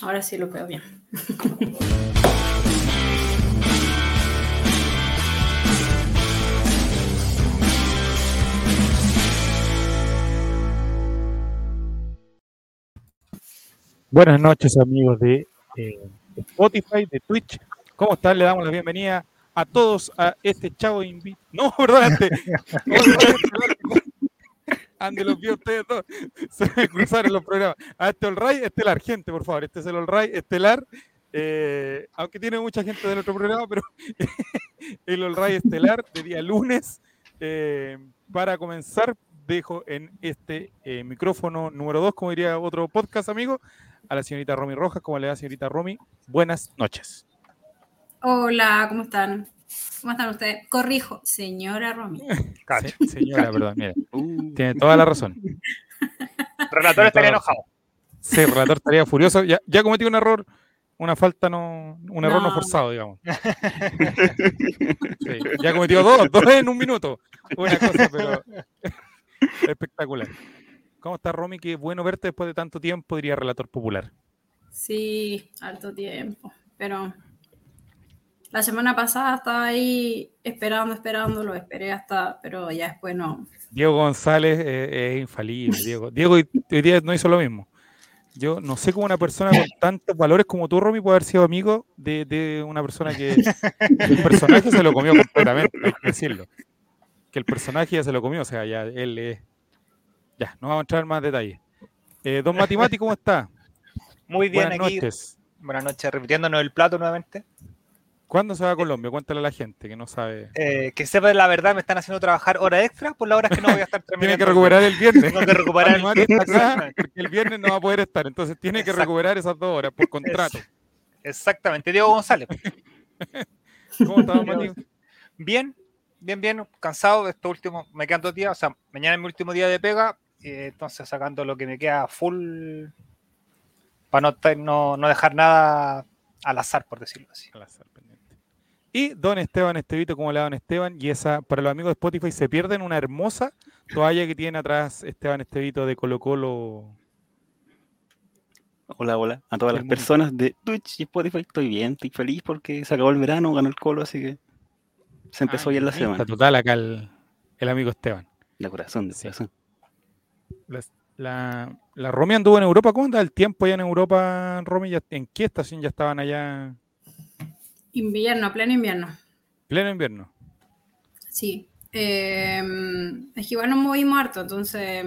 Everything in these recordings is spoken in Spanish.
Ahora sí lo veo bien. Buenas noches amigos de eh, Spotify, de Twitch. ¿Cómo están? Le damos la bienvenida a todos a este chavo invito. No, perdón, este. Ande los vio ustedes dos. Se cruzaron los programas. A este Ray Estelar, gente, por favor. Este es el Ray Estelar. Eh, aunque tiene mucha gente del otro programa, pero el Ray Estelar de día lunes. Eh, para comenzar, dejo en este eh, micrófono número 2, como diría otro podcast, amigo, a la señorita Romy Rojas. ¿Cómo le va, señorita Romy? Buenas noches. Hola, ¿cómo están? ¿Cómo están ustedes? Corrijo, señora Romy. señora, perdón, mire. Uh. Tiene toda la razón. relator estaría enojado. Sí, el relator estaría furioso. Ya, ya cometí un error, una falta no, un error no, forzado, digamos. Sí, ya cometió dos, dos en un minuto. Una cosa, pero espectacular. ¿Cómo está Romy? Qué bueno verte después de tanto tiempo, diría relator popular. Sí, alto tiempo, pero la semana pasada estaba ahí esperando, esperando, lo esperé hasta, pero ya después no. Diego González eh, es infalible, Diego. Diego hoy día no hizo lo mismo. Yo no sé cómo una persona con tantos valores como tú, Romy, puede haber sido amigo de, una persona que el personaje se lo comió completamente, hay que decirlo. Que el personaje ya se lo comió, o sea, ya él es ya, no vamos a entrar en más detalles. Eh, don Matimati, ¿cómo está? Muy bien, Buenas Noches. Buenas noches, repitiéndonos el plato nuevamente. ¿Cuándo se va a Colombia? Cuéntale a la gente que no sabe. Eh, que sepa la verdad, me están haciendo trabajar hora extra por las horas que no voy a estar terminando. tiene que recuperar el viernes. Tengo que recuperar el viernes. porque el viernes no va a poder estar, entonces tiene que recuperar esas dos horas por contrato. Exactamente, Diego González. ¿Cómo estás, Mati? Bien, bien, bien, cansado. Estos últimos, me quedan dos días, o sea, mañana es mi último día de pega, eh, entonces sacando lo que me queda full para no, no, dejar nada al azar, por decirlo así. Al azar. Y don Esteban Estevito, ¿cómo le va don Esteban? Y esa, para los amigos de Spotify, se pierden una hermosa toalla que tiene atrás Esteban Estevito de Colo Colo. Hola, hola. A todas las personas de Twitch y Spotify, estoy bien, estoy feliz porque se acabó el verano, ganó el Colo, así que se empezó bien la semana. total acá el, amigo Esteban. De corazón, de corazón. La, la, Romy anduvo en Europa. ¿Cómo anda el tiempo allá en Europa, Romy? ¿En qué estación ya estaban allá? Invierno, pleno invierno. Pleno invierno. Sí. Em, es que igual nos movimos harto, entonces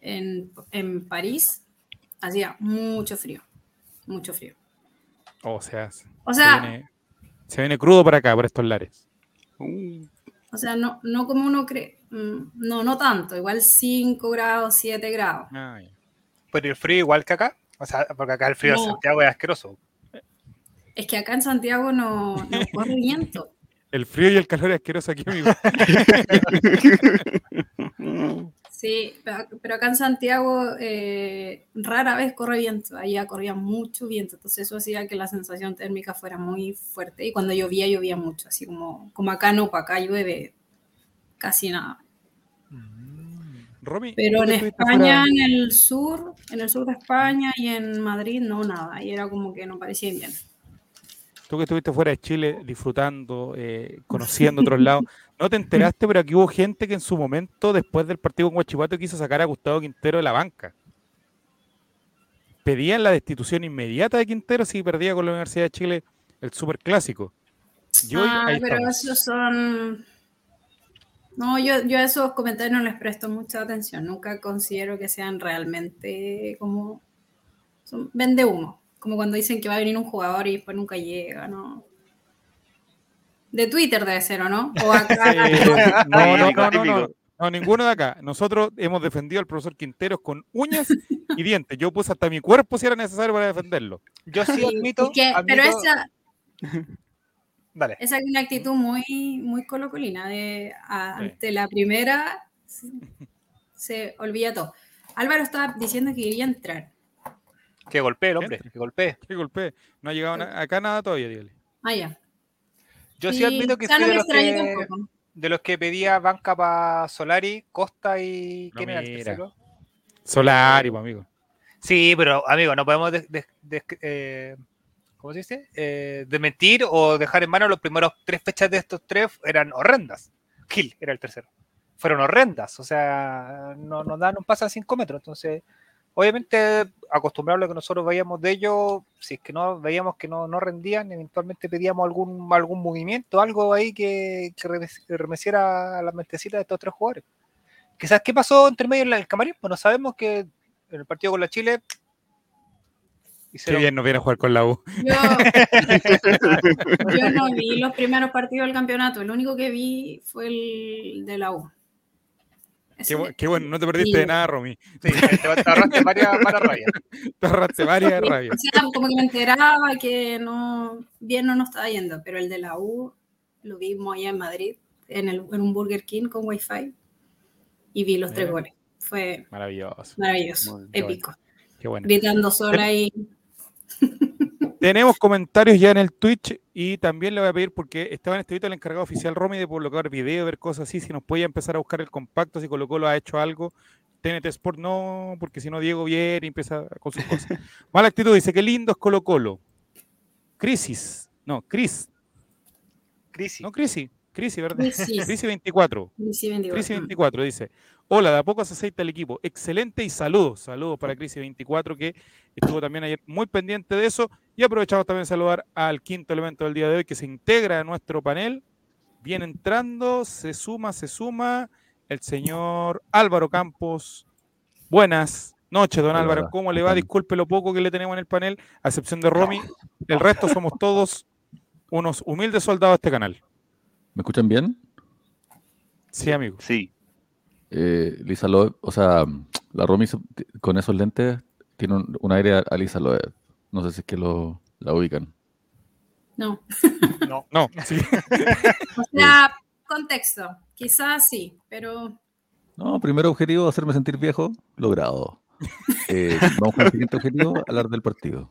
en, París hacía mucho frío. Mucho frío. o sea, o sea se, viene, crudo para acá, por estos lares. O sea, no, no como uno cree. Mm, no, no tanto, igual 5 grados, 7 grados. Ah, Pero el frío igual que acá, o sea, porque acá el frío de Santiago es asqueroso. Es que acá en Santiago no, no corre viento. El frío y el calor es asqueroso aquí, amigo. Sí, pero acá en Santiago eh, rara vez corre viento, allá corría mucho viento, entonces eso hacía que la sensación térmica fuera muy fuerte y cuando llovía, llovía mucho, así como, como acá no, acá llueve casi nada. Pero en España, en el sur, en el sur de España y en Madrid, no nada. Y era como que no parecía bien. Tú que estuviste fuera de Chile disfrutando, eh, conociendo otros lados, ¿no te enteraste? Pero aquí hubo gente que en su momento, después del partido con Guachipato, quiso sacar a Gustavo Quintero de la banca. Pedían la destitución inmediata de Quintero si perdía con la Universidad de Chile el superclásico. ah, pero esos son no, yo, yo a esos comentarios no les presto mucha atención. Nunca considero que sean realmente como. Son, vende humo. Como cuando dicen que va a venir un jugador y después nunca llega, ¿no? De Twitter debe ser, ¿o no? O acá. no, no, no, no, no, ninguno de acá. Nosotros hemos defendido al profesor Quinteros con uñas y dientes. Yo puse hasta mi cuerpo si era necesario para defenderlo. Yo sí admito. Pero esa. Esa es una actitud muy, muy colocolina. De, ante la primera se, olvida todo. Álvaro estaba diciendo que quería entrar. Que golpee el hombre, que golpee. Que golpee. No ha llegado acá nada todavía, dígale. Ah, ya. Yo sí, admito que soy de, los que, de los que pedía banca para Solari, Costa y. ¿Quién era el Solari, pues, amigo. Sí, pero amigo, no podemos de, de, de, eh, ¿cómo se dice? Eh, o dejar en mano los primeros tres fechas de estos tres eran horrendas. Kill era el tercero. Fueron horrendas, o sea, no nos dan un paso a cinco metros. Entonces, obviamente, acostumbrado a lo que nosotros veíamos de ellos, si es que no veíamos que no, no rendían, eventualmente pedíamos algún, algún movimiento, algo ahí que, que remeciera a las mentecitas de estos tres jugadores. Quizás, ¿qué pasó entre medio en el camarín? Pues no sabemos que en el partido con la Chile Hicieron... Qué bien nos viene a jugar con la U. Yo, yo, no vi los primeros partidos del campeonato. El único que vi fue el de la U. Qué, qué, bueno, no te perdiste sí. de nada, Romy. Sí, te, ahorraste varias, varias rabias. Te ahorraste varias rabias. O sea, como que me enteraba que no, bien no nos estaba yendo, pero el de la U lo vimos allá en Madrid, en, el, en un Burger King con Wi-Fi, y vi los Bien. tres goles. Fue maravilloso. Maravilloso, Muy, épico. Qué bueno. Gritando sola y tenemos comentarios ya en el Twitch y también le voy a pedir, porque Esteban Estevito, el encargado oficial Romy, de colocar video, ver cosas así, si nos puede empezar a buscar el compacto, si Colo Colo ha hecho algo. TNT Sport no, porque si no Diego viene y empieza con sus cosas. Mala actitud, dice, qué lindo es Colo Colo. Crisis, no, Cris. Crisis. No, Crisis. Crisis, ¿verdad? Crisis. Crisis 24. Crisis 24. Crisis 24 dice, hola, de a poco se aceita el equipo. Excelente y saludos. Saludos para Crisis 24 que estuvo también ayer muy pendiente de eso. Y aprovechamos también saludar al quinto elemento del día de hoy que se integra a nuestro panel. Viene entrando, se suma, se suma el señor Álvaro Campos. Buenas noches, don Álvaro. ¿Cómo le va? Disculpe lo poco que le tenemos en el panel, a excepción de Romy. El resto somos todos unos humildes soldados de este canal. ¿Me escuchan bien? Sí, amigo. Sí. Eh, Lisa Loeb, o sea, la Romy con esos lentes tiene un, un aire a, a, Lisa Loeb. No sé si es que lo, la ubican. No. No, no. Sí. o sea, contexto. Quizás sí, pero. No, primer objetivo, hacerme sentir viejo, logrado. Eh, vamos con el siguiente objetivo, hablar del partido.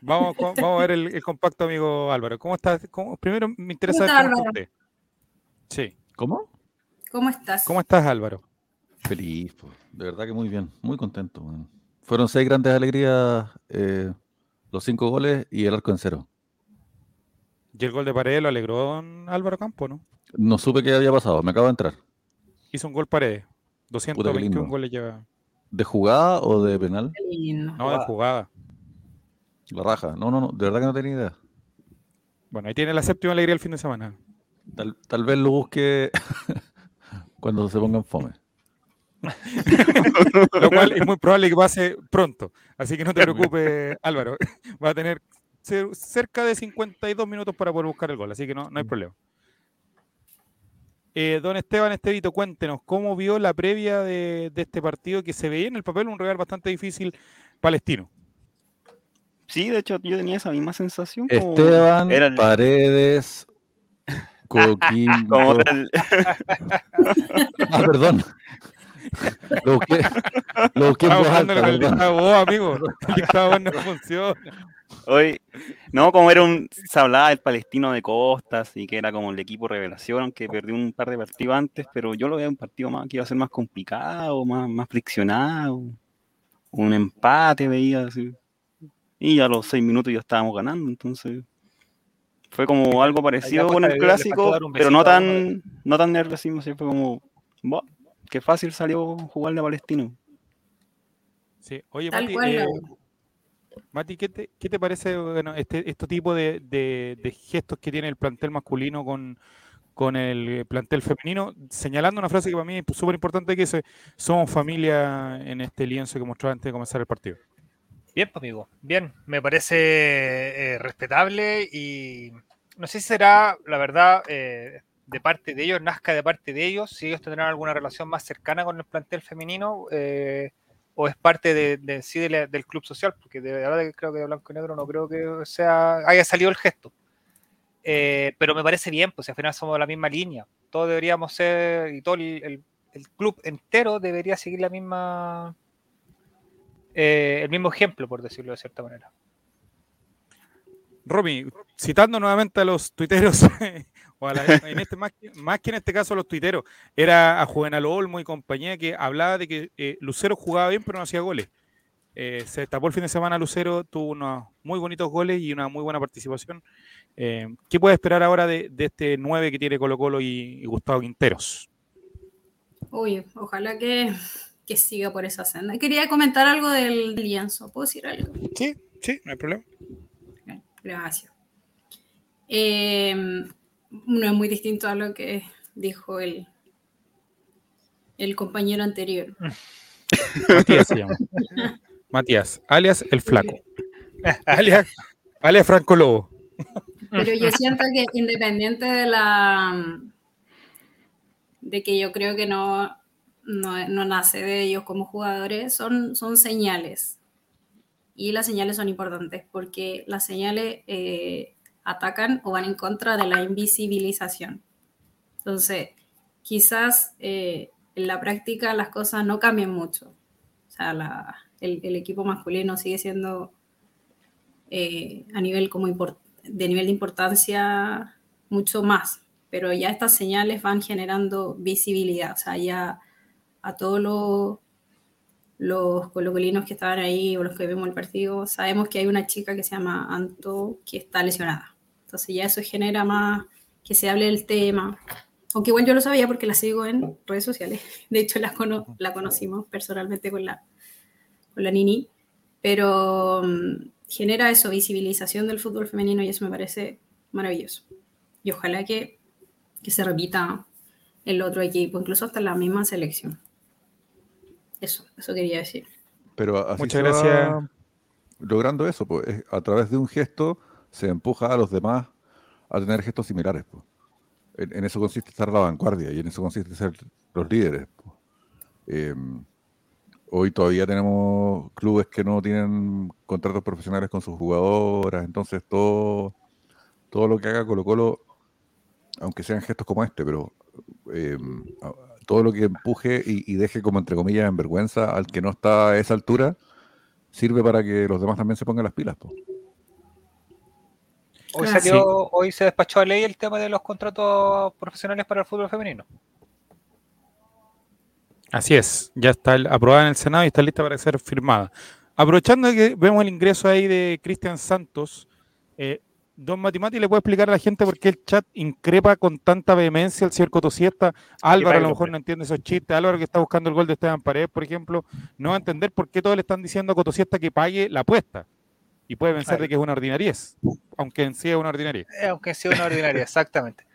Vamos, vamos a ver el, el, compacto, amigo Álvaro. ¿Cómo estás? ¿Cómo? Primero me interesa ¿Cómo está, usted. Sí. ¿Cómo? ¿Cómo estás? ¿Cómo estás, Álvaro? Feliz, pues. de verdad que muy bien, muy contento. Man. Fueron seis grandes alegrías, eh, los cinco goles y el arco en cero. ¿Y el gol de Paredes lo alegró don Álvaro Campo, no? No supe qué había pasado, me acabo de entrar. Hizo un gol Paredes. 221 goles lleva. ¿De jugada o de penal? No, de jugada. La raja. No, no, no, de verdad que no tenía idea. Bueno, ahí tiene la séptima alegría el fin de semana. Tal, tal vez lo busque cuando se pongan fome. Lo cual es muy probable que pase pronto. Así que no te preocupes, Álvaro. Va a tener cerca de 52 minutos para poder buscar el gol, así que no, no hay problema. Eh, don Esteban Estevito, cuéntenos, ¿cómo vio la previa de, de, este partido que se veía en el papel un rival bastante difícil palestino? Sí, de hecho yo tenía esa misma sensación. Como Esteban el... Paredes Coquimbo. El... ah, perdón. Lo busqué, lo busqué en voz alta, el dictado, amigo. El dictado no funciona. Hoy, no, como era un, se hablaba del palestino de costas y que era como el equipo revelación, aunque perdió un par de partidos antes, pero yo lo veía un partido más que iba a ser más complicado, más, más friccionado, un empate veía así. Y a los seis minutos ya estábamos ganando, entonces fue como algo parecido con el clásico, pero no tan, no tan nerviosismo, fue como, wow, qué fácil salió jugarle a Palestino. Sí, oye, Mati, eh, Mati, ¿qué te, qué te parece bueno, este, este tipo de, de, de, gestos que tiene el plantel masculino con, con el plantel femenino? Señalando una frase que para mí es súper importante, que es, somos familia en este lienzo que mostró antes de comenzar el partido. Bien, pues, amigo, bien, me parece eh, respetable y no sé si será, la verdad, eh, de parte de ellos, nazca de parte de ellos, si ellos tendrán alguna relación más cercana con el plantel femenino eh, o es parte de, de sí del club social, porque de verdad creo que de blanco y negro no creo que sea haya salido el gesto. Eh, pero me parece bien, pues al final somos de la misma línea, todos deberíamos ser, y todo el, el, el club entero debería seguir la misma eh, el mismo ejemplo, por decirlo de cierta manera. Romy, citando nuevamente a los tuiteros, o a la, en este, más, que, más, que en este caso a los tuiteros, era a Juvenal Olmo y compañía que hablaba de que eh, Lucero jugaba bien pero no hacía goles. Eh, se destapó el fin de semana Lucero, tuvo unos muy bonitos goles y una muy buena participación. Eh, ¿Qué puede esperar ahora de, de este 9 que tiene Colo Colo y, y Gustavo Quinteros? Uy, ojalá que, que siga por esa senda. Quería comentar algo del lienzo. ¿Puedo decir algo? Sí, sí, no hay problema. Gracias. Eh, no es muy distinto a lo que dijo el, el compañero anterior. Matías se llama. Matías, alias el flaco. alias, alias Franco Lobo. Pero yo siento que independiente de la de que yo creo que no, no, no nace de ellos como jugadores, son, son señales. Y las señales son importantes porque las señales eh, atacan o van en contra de la invisibilización. Entonces, quizás eh, en la práctica las cosas no cambian mucho. O sea, el, equipo masculino sigue siendo eh, a nivel como de nivel de importancia mucho más, pero ya estas señales van generando visibilidad, o sea, ya a todos los, los colocolinos que estaban ahí o los que vemos el partido, sabemos que hay una chica que se llama Anto que está lesionada. Entonces ya eso genera más que se hable del tema. Aunque igual yo lo sabía porque la sigo en redes sociales. De hecho, la, cono la conocimos personalmente con la, con la Nini. Pero um, genera eso, visibilización del fútbol femenino y eso me parece maravilloso. Y ojalá que, que se repita el otro equipo, incluso hasta la misma selección. Eso, eso quería decir. Pero así Muchas gracias. logrando eso, pues, a través de un gesto se empuja a los demás a tener gestos similares. Pues. En, en, eso consiste estar a la vanguardia y en eso consiste ser los líderes. Pues. Eh, hoy todavía tenemos clubes que no tienen contratos profesionales con sus jugadoras, entonces todo, todo lo que haga Colo Colo, aunque sean gestos como este, pero eh, todo lo que empuje y, y, deje como entre comillas en vergüenza al que no está a esa altura, sirve para que los demás también se pongan las pilas. Pues. Hoy, salió, sí. hoy se despachó a ley el tema de los contratos profesionales para el fútbol femenino. Así es, ya está aprobada en el Senado y está lista para ser firmada. Aprovechando que vemos el ingreso ahí de Cristian Santos, eh, Don Matimati le puede explicar a la gente por qué el chat increpa con tanta vehemencia al señor Cotosiesta. Álvaro a lo mejor no entiende esos chistes. Álvaro que está buscando el gol de Esteban Paredes, por ejemplo, no va a entender por qué todos le están diciendo a Cotosiesta que pague la apuesta y puede pensar de que es una ordinariez, aunque en sí es una ordinariez. Eh, aunque en sí es una ordinariez, exactamente.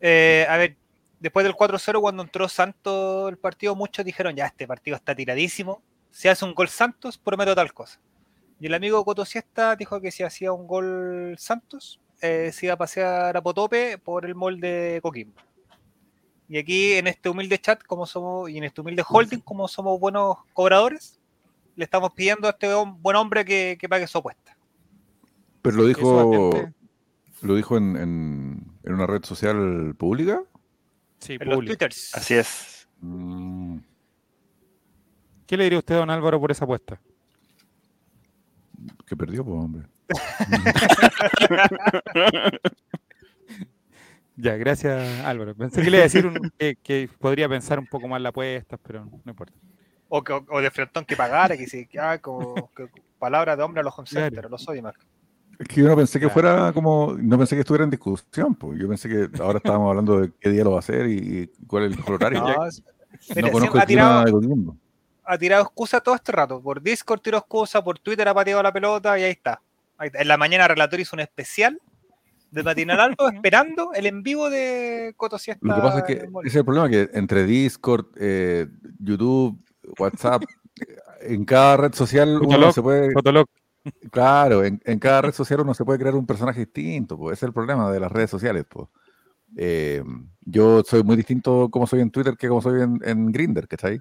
Eh, a ver, después del 4-0, cuando entró Santos el partido, muchos dijeron, ya, este partido está tiradísimo, si hace un gol Santos, prometo tal cosa. Y el amigo Cotosiesta dijo que si hacía un gol Santos, eh, se iba a pasear a Potope por el molde de Coquimbo. Y aquí en este humilde chat, como somos, y en este humilde holding, como somos buenos cobradores, le estamos pidiendo a este buen hombre que, que pague su apuesta. Pero lo dijo, lo dijo en, en, en, una red social pública. Sí, en los twitters. Así es. Mm, ¿Qué le diría usted, don Álvaro, por esa apuesta? Que perdió, pues, hombre. ya, gracias, Álvaro. Pensé que le iba a decir un, que, que, podría pensar un poco más la apuesta, pero no importa. O, que, o de Frontón que pagara, que si ah, como, que, palabra de hombre a los center, claro. los oye más. Es que yo no pensé que fuera como, no pensé que estuviera en discusión, pues. Yo pensé que ahora estábamos hablando de qué día lo va a hacer y, y cuál es el horario. No, no conozco el tirado, clima del mundo. Ha tirado excusa todo este rato. Por Discord tiró excusa, por Twitter ha pateado la pelota y ahí está. Ahí está. En la mañana Relator hizo un especial de patinar algo esperando el en vivo de Coto Siesta. Lo que pasa es que ese es el problema, que entre Discord, eh, YouTube, WhatsApp, en cada red social uno Fotolog, se puede... Fotolog. Claro, en, en, cada red social uno se puede crear un personaje distinto, pues ese es el problema de las redes sociales. Pues. Eh, yo soy muy distinto como soy en Twitter que como soy en, en Grindr, ¿cachai?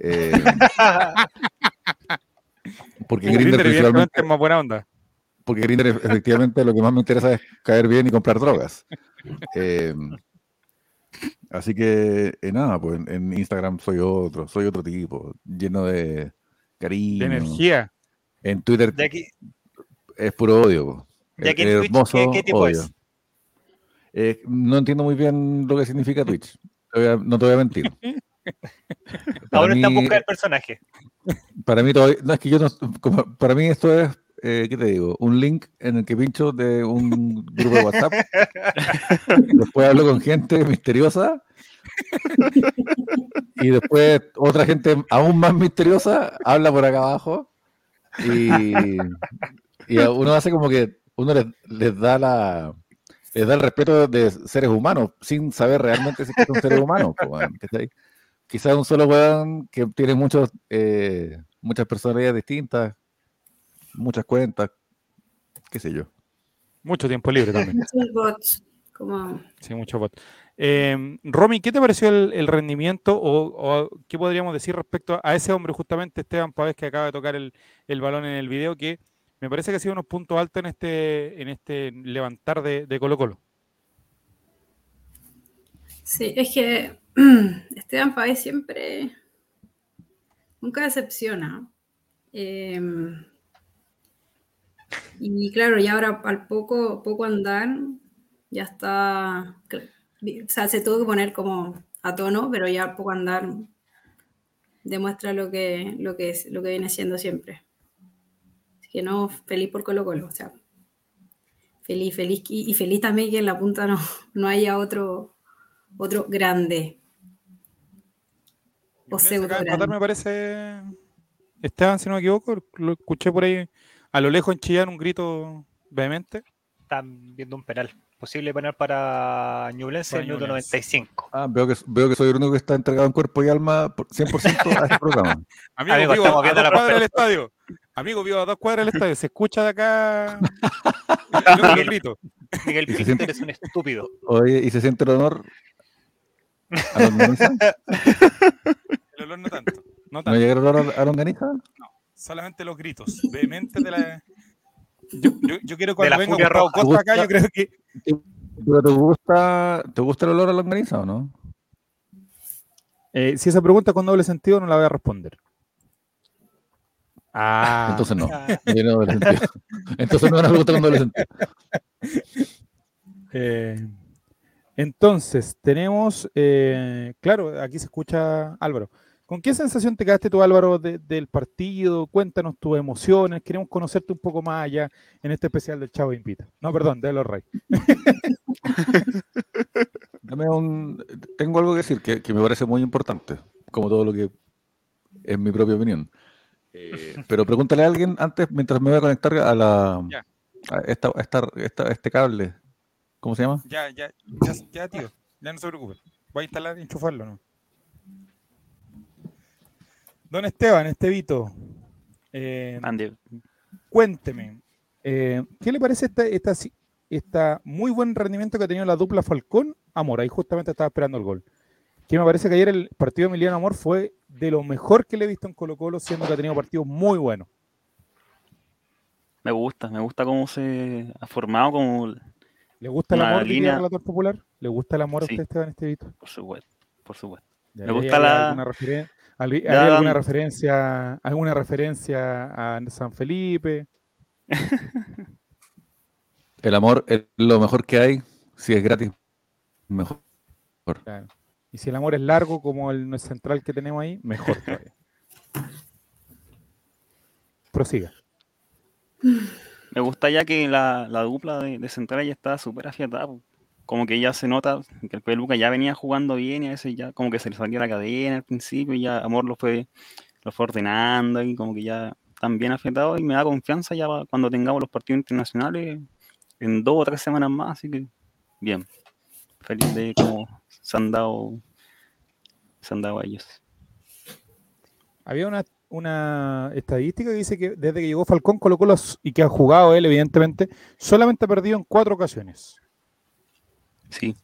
Eh, porque Grindr es más buena onda. Porque Grindr efectivamente lo que más me interesa es caer bien y comprar drogas. Eh, así que eh, nada, pues en, en, Instagram soy otro, soy otro tipo, lleno de cariño. De energía. En Twitter de aquí, es puro odio. De aquí en hermoso Twitch, ¿qué, qué tipo odio. es? Eh, no entiendo muy bien lo que significa Twitch. No te voy a mentir. Ahora está en mí- busca del personaje. Para mí todavía, no es que yo no, como- para mí esto es, eh, ¿qué te digo? Un link en el que pincho de un grupo de WhatsApp. después hablo con gente misteriosa. Y después otra gente aún más misteriosa habla por acá abajo. Y, y uno hace como que uno les, les da la les da el respeto de seres humanos sin saber realmente si son seres humanos. po, ¿cachai? Quizás un solo weón que tiene muchos, eh, muchas personalidades distintas, muchas cuentas, qué sé yo. Mucho tiempo libre también. Muchos bots, como Sí, mucho bot. Eh, Romy, ¿qué te pareció el, el rendimiento o, o qué podríamos decir respecto a ese hombre, justamente Esteban Pavés, que acaba de tocar el, el balón en el video, que me parece que ha sido unos puntos altos en este, en este levantar de, de Colo Colo? Sí, es que Esteban Páez siempre, nunca decepciona. Eh, y claro, y ahora al poco, poco andar, ya está, o sea, se tuvo que poner como a tono, pero ya al poco andar demuestra lo que, lo que, es, lo que viene siendo siempre. Así que no, feliz por Colo Colo, o sea, feliz, feliz, y, y feliz también que en la punta no, no haya otro, otro grande. O pseudo empatar, me parece, Esteban, si no me equivoco, lo escuché por ahí a lo lejos en Chillán un grito vehemente. Están viendo un penal. Posible penal para Ñublense en el minuto Ñublense. 95. Ah, veo que, veo que soy el único que está entregado en cuerpo y alma por 100% a este programa. Amigo, Amigo, vivo estamos a viendo dos la cuadras del estadio. Amigo, vivo a dos cuadras del estadio. Se escucha de acá el grito. Miguel Pinter siente- es un estúpido. Oye, ¿y se siente el honor a olor no tanto. No ¿No tanto. llega el olor a longaniza? Solamente los gritos vehementes de la. Yo, yo, yo quiero cuando venga Gustavo. Costa acá, yo creo que. ¿Pero te gusta, te gusta el olor a longaniza o no? Eh, si esa pregunta es con doble sentido, no la voy a responder. Ah, Entonces no. Ah, no tiene doble sentido. Entonces no es una pregunta con doble sentido. Eh, entonces, tenemos, eh, claro, aquí se escucha Álvaro. ¿Con qué sensación te quedaste tú, Álvaro, de- del partido? Cuéntanos tus emociones. Queremos conocerte un poco más allá en este especial del Chavo Invita. No, perdón, de los Reyes. Dame un, tengo algo que decir que, que me parece muy importante, como todo lo que es mi propia opinión. Eh, pero pregúntale a alguien antes, mientras me voy a conectar a la Ya. a esta, a esta- esta- este cable. ¿Cómo se llama? Ya, ya, ya, ya, tío. Ya no se preocupe. Voy a instalar y enchufarlo, ¿no? Don Esteban, Estevito, eh, cuénteme, eh, ¿qué le parece esta, esta, esta muy buen rendimiento que ha tenido la dupla Falcón Amor? Ahí justamente estaba esperando el gol. Que me parece que ayer el partido de Emiliano Amor fue de lo mejor que le he visto en Colo Colo, siendo que ha tenido partidos muy buenos. me gusta, me gusta cómo se ha formado, como, ¿Le gusta el amor, línea- el relator popular? ¿Le gusta el amor a usted, Esteban Estevito? por supuesto, por supuesto. Ya, Me ¿hay- gusta la- ¿hay- Ya- alguna referencia alguna referencia a San Felipe? El amor es lo mejor que hay. Si es gratis, mejor. Claro. Y si el amor es largo como el central que tenemos ahí, mejor todavía. Prosiga. Me gusta ya que la, la dupla de, de central ya está súper afiatada. po. Como que ya se nota que el Peluca ya venía jugando bien y a veces ya como que se le salía la cadena al principio y ya Amor lo fue, lo fue ordenando y como que ya están bien afiatados y me da confianza ya cuando tengamos los partidos internacionales en dos o tres semanas más. Así que bien. Feliz de cómo se han dado, se han dado a ellos. Había una, una estadística que dice que desde que llegó Falcón colocó los y que ha jugado él, evidentemente, solamente ha perdido en cuatro ocasiones. Sí,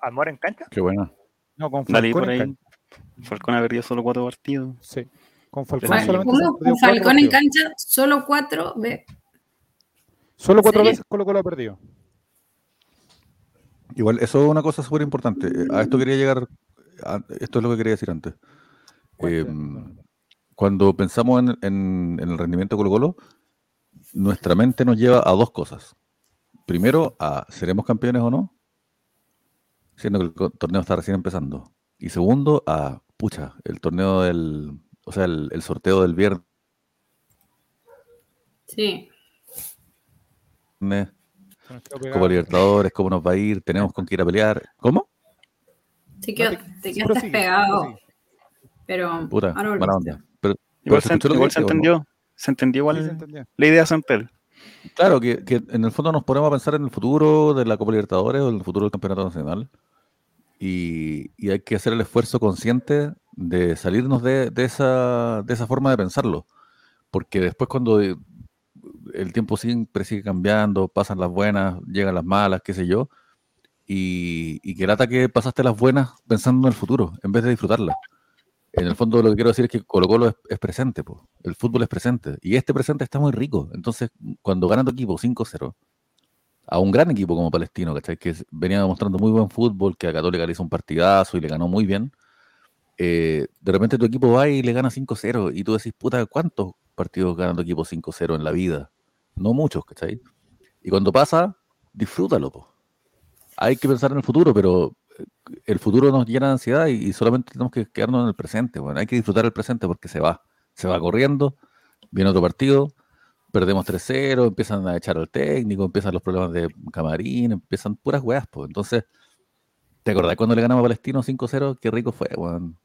Amor en cancha. Qué buena. No, con dale Falcón por en ahí. cancha. Falcón ha perdido solo cuatro partidos. Sí. Con Falcón Bueno, solamente Con Falcón en cancha, solo cuatro. Ve, Solo cuatro veces Colo Colo ha perdido. Igual, eso es una cosa súper importante. Eh, A esto quería llegar. a- esto es lo que quería decir antes. Eh, cuando pensamos en, en- en el rendimiento de Colo Colo, nuestra mente nos lleva a dos cosas. Primero, a ¿seremos campeones o no? Siendo que el torneo está recién empezando. Y segundo, a, pucha, el torneo del, o sea, el, el sorteo del viernes. Sí. Como Libertadores, cómo nos va a ir, tenemos con qué ir a pelear. ¿Cómo? Te, quedas, te quedaste pegado. Pero. Puta, mala onda. Pero, igual se, igual se entendió. Se entendió igual la idea Santel. Claro, que, que, en el fondo nos ponemos a pensar en el futuro de la Copa Libertadores o en el futuro del Campeonato Nacional. Y, y hay que hacer el esfuerzo consciente de salirnos de, de, esa, de esa forma de pensarlo. Porque después cuando el tiempo siempre sigue cambiando, pasan las buenas, llegan las malas, qué sé yo, y, y que lata que pasaste las buenas pensando en el futuro, en vez de disfrutarlas. En el fondo lo que quiero decir es que Colo Colo es, presente, po. el fútbol es presente, y este presente está muy rico. Entonces, cuando gana tu equipo 5-0, a un gran equipo como Palestino, que venía demostrando muy buen fútbol, que a Católica le hizo un partidazo y le ganó muy bien, eh, de repente tu equipo va y le gana 5-0, y tú decís, puta, ¿cuántos partidos ganando equipo 5-0 en la vida? No muchos, ¿cachai? Y cuando pasa, disfrútalo, po. Hay que pensar en el futuro, pero el futuro nos llena de ansiedad y, solamente tenemos que quedarnos en el presente. Bueno, hay que disfrutar el presente porque se va. Se va corriendo, viene otro partido, perdemos 3-0, empiezan a echar al técnico, empiezan los problemas de camarín, empiezan puras weas, pues. Entonces, ¿te acordás cuando le ganamos a Palestino 5-0? Qué rico fue, weón.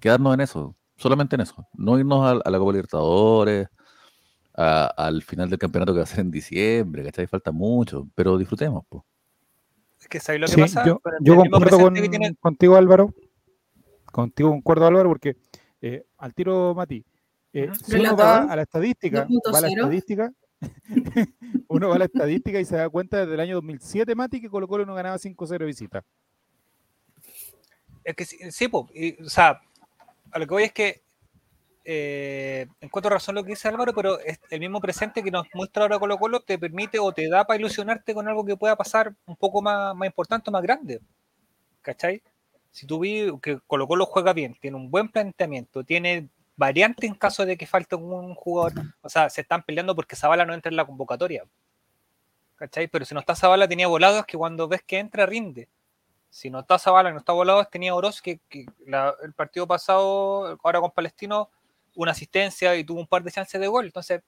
Quedarnos en eso, solamente en eso. No irnos a, la Copa Libertadores, al final del campeonato que va a ser en diciembre, ¿cachai? Falta mucho, pero disfrutemos, pues. Es que ¿sabes lo que pasa? Yo, yo concuerdo con, contigo, Álvaro. Contigo concuerdo, Álvaro, porque eh, al tiro, Mati, eh, si uno va a la estadística, va a la estadística, uno va a la estadística y se da cuenta desde el año 2007, Mati, que Colo Colo no ganaba 5-0 visita. Es que sí, sí o sea, a lo que voy es que eh, encuentro razón lo que dice Álvaro, pero es el mismo presente que nos muestra ahora Colo Colo te permite o te da para ilusionarte con algo que pueda pasar un poco más, más importante más grande. ¿Cachai? Si tú ves que Colo Colo juega bien, tiene un buen planteamiento, tiene variante en caso de que falte un jugador, o sea, se están peleando porque Zavala no entra en la convocatoria. ¿Cachai? Pero si no está Zavala, tenía volados que cuando ves que entra, rinde. Si no está Zavala, no está volado, tenía Oroz que, el partido pasado, ahora con Palestino, una asistencia y tuvo un par de chances de gol. Entonces,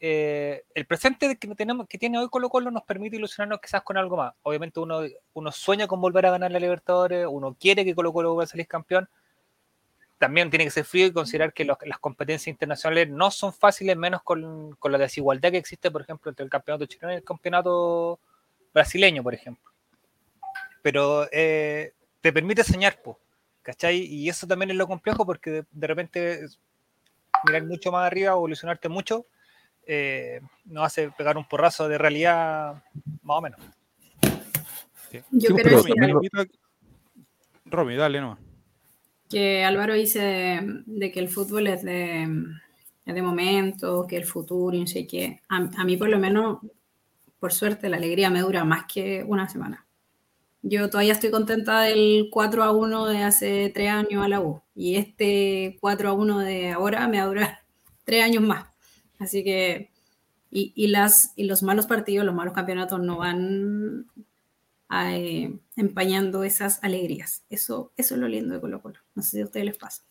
eh, el presente que, tenemos, que tiene hoy Colo Colo nos permite ilusionarnos quizás con algo más. Obviamente uno, uno sueña con volver a ganar la Libertadores, uno quiere que Colo Colo vuelva a salir campeón. También tiene que ser frío y considerar que las competencias internacionales no son fáciles, menos con, con, la desigualdad que existe, por ejemplo, entre el campeonato chileno y el campeonato brasileño, por ejemplo. Pero eh, te permite soñar, ¿cachai? Y eso también es lo complejo porque de repente mirar mucho más arriba o ilusionarte mucho, eh, nos hace pegar un porrazo de realidad más o menos. Yo creo Romy, dale no. Que Álvaro dice de, que el fútbol es de, de momento, que el futuro y no sé qué. A, a mí por lo menos, por suerte, la alegría me dura más que una semana. Yo todavía estoy contenta del 4 a 1 de hace tres años a la U. Y este 4 a 1 de ahora me va a durar tres años más. Así que, y, y, las, y los malos partidos, los malos campeonatos no van eh, empañando esas alegrías. Eso, eso es lo lindo de Colo Colo. No sé si a ustedes les pasa.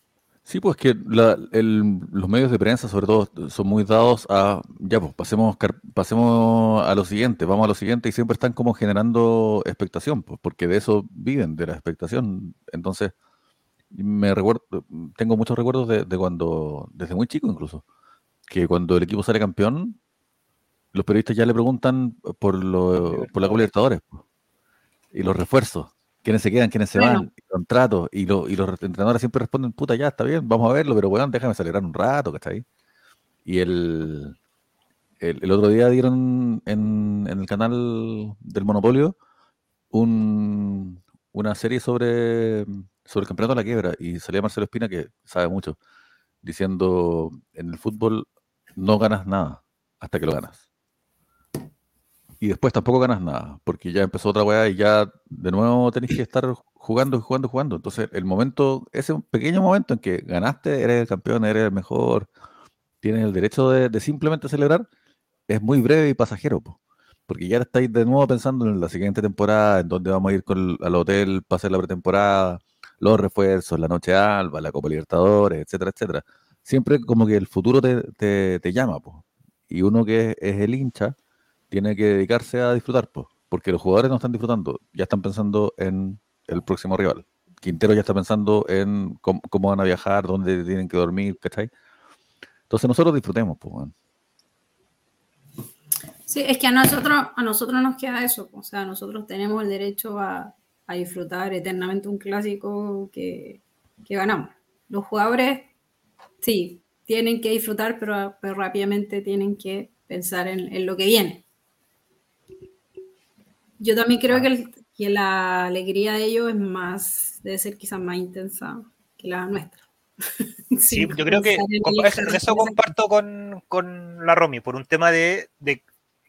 Sí, pues que los medios de prensa, sobre todo, son muy dados a, ya, pues pasemos, pasemos a lo siguiente, vamos a lo siguiente, y siempre están como generando expectación, pues, porque de eso viven, de la expectación. Entonces, me recuerdo, tengo muchos recuerdos de, cuando, desde muy chico incluso, que cuando el equipo sale campeón, los periodistas ya le preguntan por, lo, por la Copa Libertadores pues, y los refuerzos quiénes se quedan, quiénes se van, contratos, y, y los entrenadores siempre responden, puta, ya está bien, vamos a verlo, pero weón, déjame acelerar un rato, ¿cachai? Y el, el, otro día dieron en, en, el canal del Monopolio un, una serie sobre, sobre el campeonato de la quiebra, y salía Marcelo Espina, que sabe mucho, diciendo, en el fútbol no ganas nada hasta que lo ganas y después tampoco ganas nada, porque ya empezó otra weá y ya de nuevo tenés que estar jugando, jugando, jugando. Entonces, el momento, ese pequeño momento en que ganaste, eres el campeón, eres el mejor, tienes el derecho de, simplemente celebrar, es muy breve y pasajero. Porque ya estáis de nuevo pensando en la siguiente temporada, en dónde vamos a ir al hotel para hacer la pretemporada, los refuerzos, la noche alba, la Copa Libertadores, etcétera, etcétera. Siempre como que el futuro te, te, llama, pues. Y uno que es, el hincha tiene que dedicarse a disfrutar, pues. Porque los jugadores no están disfrutando, ya están pensando en el próximo rival. Quintero ya está pensando en cómo, van a viajar, dónde tienen que dormir, ¿cachai? Entonces nosotros disfrutemos, pues. Sí, es que a nosotros, a nosotros nos queda eso, o sea, nosotros tenemos el derecho a, disfrutar eternamente un clásico que, ganamos. Los jugadores, sí, tienen que disfrutar, pero, rápidamente tienen que pensar en, en, lo que viene. Yo también creo que, el, que la alegría de ellos es más, debe ser quizás más intensa que la nuestra. Sí, yo creo que eso, comparto con, con, la Romy, por un tema de, de,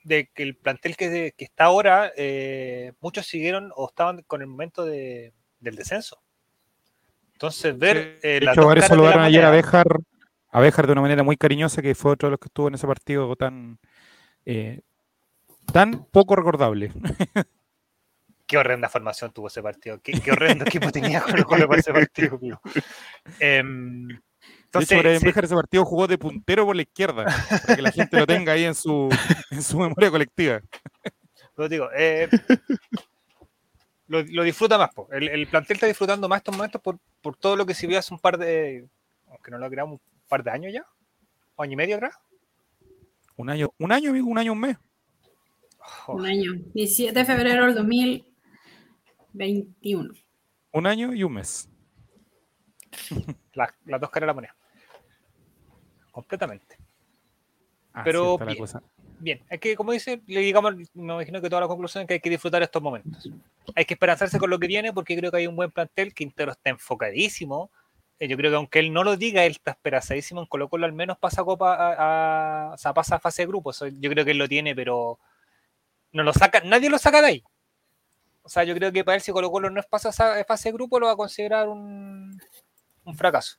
de que el plantel que, que está ahora, eh, muchos siguieron o estaban con el momento de, del descenso. Entonces, ver. Eh, de hecho, varios saludaron ayer a Béjar, a Béjar de una manera muy cariñosa, que fue otro de los que estuvo en ese partido tan, eh, tan poco recordable. Qué horrenda formación tuvo ese partido. Qué, qué horrendo equipo tenía con para ese partido. Eh, Entonces, de hecho, Brian ese partido jugó de puntero por la izquierda, para que la gente lo tenga ahí en su, en su memoria colectiva. Lo digo, eh, lo, lo, disfruta más. Po. El, el, plantel está disfrutando más estos momentos por, por, todo lo que se vio hace un par de, aunque no lo creamos, un par de años ya, año y medio atrás. Un año, un año, amigo, un año, un mes. Oh. Un año, 17 de febrero del 2021. Un año y un mes. Las la dos caras de la moneda completamente. Pero bien, bien, es que como dice, le digamos, me imagino que toda la conclusión es que hay que disfrutar estos momentos. Hay que esperanzarse con lo que viene porque creo que hay un buen plantel, Quintero está enfocadísimo. Eh, yo creo que aunque él no lo diga, él está esperanzadísimo en Colo Colo al menos pasa copa a, o sea, pasa a fase de grupo. yo creo que él lo tiene, pero no lo saca, nadie lo saca de ahí. O sea, yo creo que para él si Colo Colo no es pasa a fase de grupo, lo va a considerar un, un fracaso.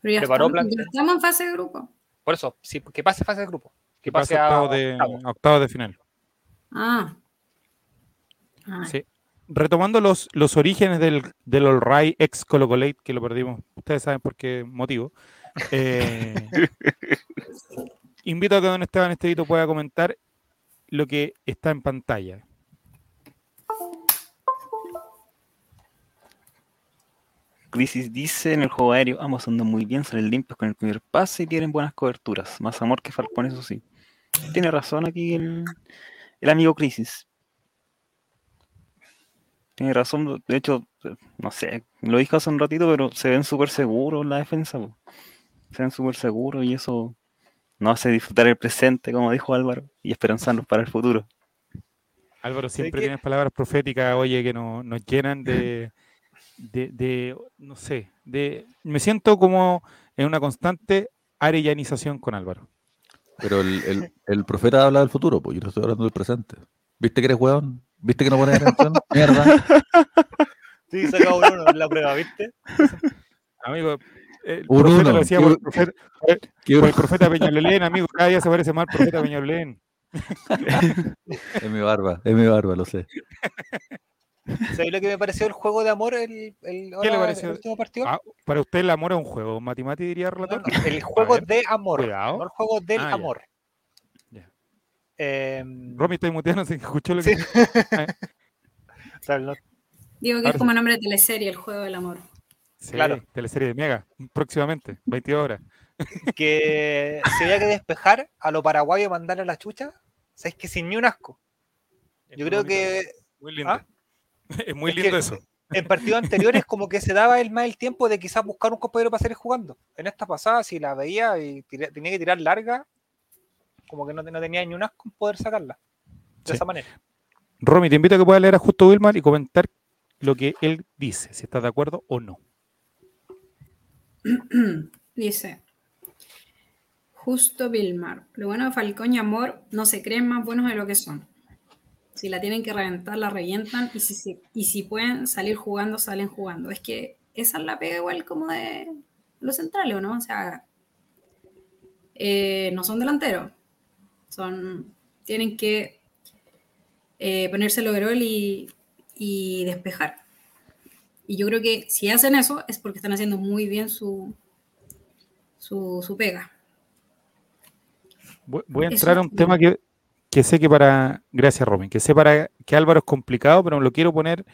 Pero ya, estamos, ya, estamos, en fase de grupo. Por eso, sí, que pase fase de grupo. Que, pase, a octavo de, octavo. de final. Ah. Sí. Retomando los, los orígenes del, del All Right ex Colocolate, que lo perdimos, ustedes saben por qué motivo. Eh, invito a que don Esteban Estevito pueda comentar lo que está en pantalla. Crisis dice en el juego aéreo, ambos andan muy bien, salen limpios con el primer pase y tienen buenas coberturas. Más amor que Falcón, eso sí. Tiene razón aquí el, amigo Crisis. Tiene razón, de hecho, no sé, lo dije hace un ratito, pero se ven súper seguros la defensa. Se ven súper seguros y eso nos hace disfrutar el presente, como dijo Álvaro, y esperanzarnos para el futuro. Álvaro, siempre tienes palabras proféticas, oye, que nos llenan de de, no sé, de, me siento como en una constante arellanización con Álvaro. Pero el, el, profeta habla del futuro, pues yo estoy hablando del presente. ¿Viste que eres weón? ¿Viste que no pones atención? Mierda. Sí, sacado uno en la prueba, ¿viste? Amigo, el profeta lo decía por, el profeta, por el profeta Peñalolén, amigo, cada día se parece más al profeta Peñalolén. es mi barba, es mi barba, lo sé. ¿Sabes lo que me pareció el juego de amor el, el, ¿Qué le pareció? último partido? Ah, para usted el amor es un juego. ¿Matimati diría relator? el juego de amor. No el juego del ah, amor. Eh, Romy está muteando, se escuchó lo que. Sí. Digo que es como nombre de teleserie, el juego del amor. Sí, claro. teleserie de Mega, próximamente, 22 horas. Que se había que despejar a lo paraguayo y mandarle a la chucha, ¿sabes que sin ni un asco? Yo creo que. Muy lindo. ¿Ah? Es muy lindo eso. En partidos anteriores como que se daba el más el tiempo de quizás buscar un compañero para seguir jugando. En esta pasada, si la veía y tenía que tirar larga, como que no, tenía ni un asco en poder sacarla. De esa manera. Romy, te invito a que puedas leer a Justo Wilmar y comentar lo que él dice, si estás de acuerdo o no. dice, Justo Vilmar, lo bueno de Falcón y Amor no se creen más buenos de lo que son. Si la tienen que reventar, la revientan. Y si, y si pueden salir jugando, salen jugando. Es que esa es la pega igual como de los centrales, ¿o no? O sea, eh, no son delanteros. Son, tienen que eh, ponerse el overall y, y despejar. Y yo creo que si hacen eso es porque están haciendo muy bien su, su, su pega. Voy, a entrar a un tema que, que sé que para. Gracias, Robin. Que sé para que Álvaro es complicado, pero lo quiero poner.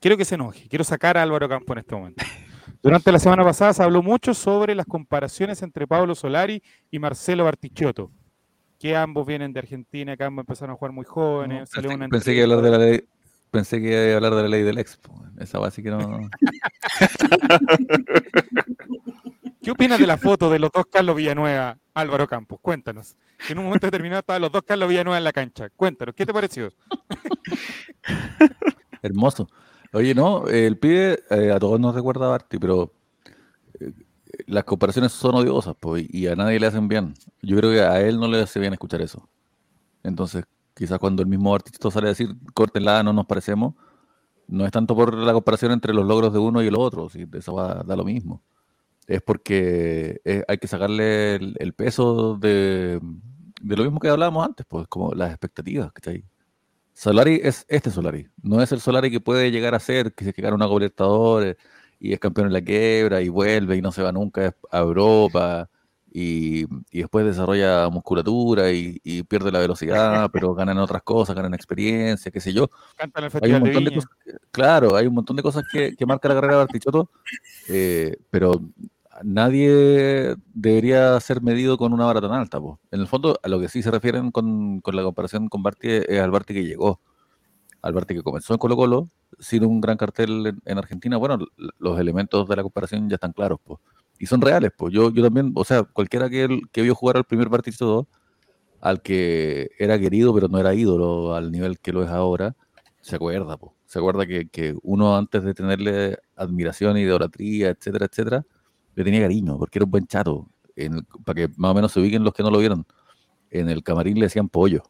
Quiero que se enoje. Quiero sacar a Álvaro Campo en este momento. Durante la semana pasada se habló mucho sobre las comparaciones entre Pablo Solari y Marcelo Bartichotto. Que ambos vienen de Argentina, que ambos empezaron a jugar muy jóvenes. No, salió pensé, una pensé que hablar de la ley. Pensé que iba a hablar de la ley del expo. Esa base que no. ¿Qué opinas de la foto de los dos Carlos Villanueva, Álvaro Campos? Cuéntanos. En un momento determinado estaban los dos Carlos Villanueva en la cancha. Cuéntanos, ¿qué te pareció? Hermoso. Oye, no, el pibe eh, a todos nos recuerda a Barty, pero eh, las comparaciones son odiosas, pues, y a nadie le hacen bien. Yo creo que a él no le hace bien escuchar eso. Entonces, quizás cuando el mismo artista sale a decir, córtenla, no nos parecemos, no es tanto por la comparación entre los logros de uno y el otro, si eso va, da lo mismo. Es porque eh, hay que sacarle el, peso de, de lo mismo que hablábamos antes, pues, como las expectativas, ¿cachai? Solari es este Solari, no es el Solari que puede llegar a ser, que se gana una Copa y es campeón en la quiebra y vuelve y no se va nunca a Europa y, y después desarrolla musculatura y, y pierde la velocidad, pero ganan otras cosas, ganan experiencia, qué sé yo. Cantan el Hay un de de cosas, claro, hay un montón de cosas que, que marca la carrera de Bartichotto, eh, pero nadie debería ser medido con una vara tan alta. po. En el fondo, a lo que sí se refieren con, con la comparación con Barty es al Barty que llegó, al Barty que comenzó en Colo Colo, sin un gran cartel en, en Argentina. Bueno, los elementos de la comparación ya están claros, pues. Y son reales, pues. Yo, yo también, o sea, cualquiera que, que vio jugar al primer Bartichotto, al que era querido pero no era ídolo al nivel que lo es ahora, se acuerda, po. se acuerda que, uno antes de tenerle admiración, idolatría, etcétera, etcétera, le tenía cariño, porque era un buen chato. El- para que más o menos se ubiquen los que no lo vieron, en el camarín le decían pollo,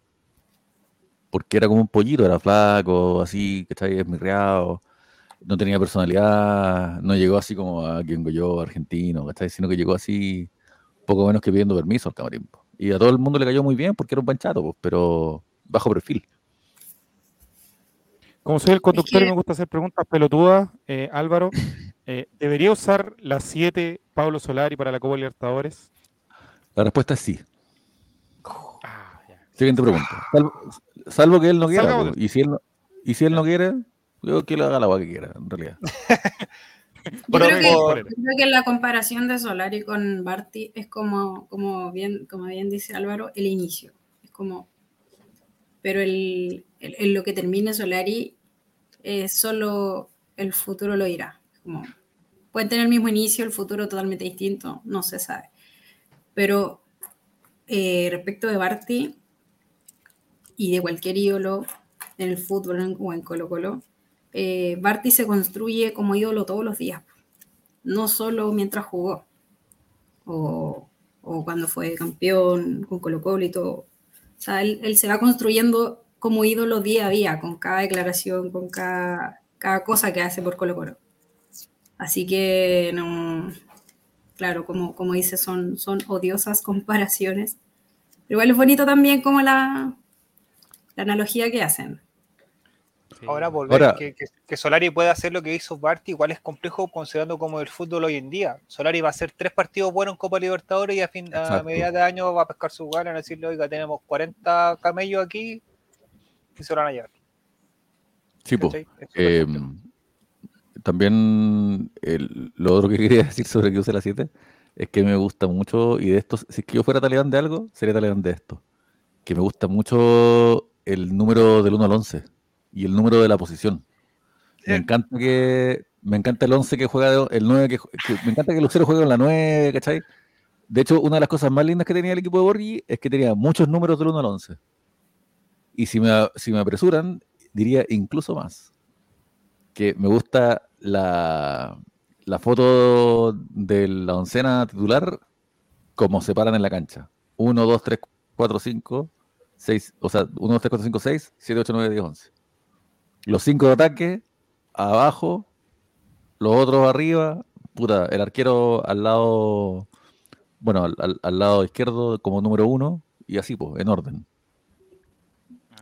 porque era como un pollito, era flaco, así, que está esmirreado, no tenía personalidad, no llegó así como a quien yo, argentino, ¿cachai? sino que llegó así, poco menos que pidiendo permiso al camarín. Y a todo el mundo le cayó muy bien porque era un buen chato, po, pero bajo perfil. Como soy el conductor y me gusta hacer preguntas pelotudas, eh, Álvaro, eh, ¿debería usar las 7 Pablo Solari para la Copa Libertadores? La respuesta es sí. Ah. Siguiente pregunta. Salvo, salvo que él no quiera. Y, si él no, y si él no quiere, yo que lo haga la agua que quiera, en realidad. Yo Pero creo, que, por- yo creo que la comparación de Solari con Barty es como, como, bien, como bien dice Álvaro, el inicio. Es como, pero el, lo que termine Solari, eh, solo el futuro lo dirá. Como, pueden tener el mismo inicio, el futuro totalmente distinto, no se sabe. Pero eh, respecto de Barty y de cualquier ídolo en el fútbol en- o en Colo Colo, eh, Barty se construye como ídolo todos los días, no solo mientras jugó o, cuando fue campeón con Colo Colo y todo. O sea, él, se va construyendo como ídolo día a día, con cada declaración, con cada, cosa que hace por Colo. Así que, claro, como, como dice, son, odiosas comparaciones. Pero igual es bonito también como la analogía que hacen. Sí. Ahora volver Ahora- que, que- que Solari pueda hacer lo que hizo Barty, igual es complejo considerando como el fútbol hoy en día. Solari va a hacer tres partidos buenos en Copa Libertadores y a fin a mediados de año va a pescar su gana y decirle, oiga, tenemos 40 camellos aquí y se lo van a llevar. Sí, po. ¿cachai? Es súper Eh, complejo. también el- lo otro que quería decir sobre que use la 7 es que me gusta mucho, y de esto, si es que yo fuera talibán de algo, sería talibán de esto. Que me gusta mucho el número del 1 al 11 y el número de la posición. Me encanta que me encanta el 11 que juega, el 9 que, que- me encanta que Lucero juegue con la 9, ¿cachai? De hecho, una de las cosas más lindas que tenía el equipo de Borghi es que tenía muchos números del 1 al 11. Y si me, si me apresuran, diría incluso más. Que me gusta la, la foto de la oncena titular como se paran en la cancha. 1, 2, 3, 4, 5, 6, o sea, 1, 2, 3, 4, 5, 6, 7, 8, 9, 10, 11. Los 5 de ataque, abajo, los otros arriba, puta, el arquero al lado, bueno, al, al- al lado izquierdo como número 1, y así, pues, en orden.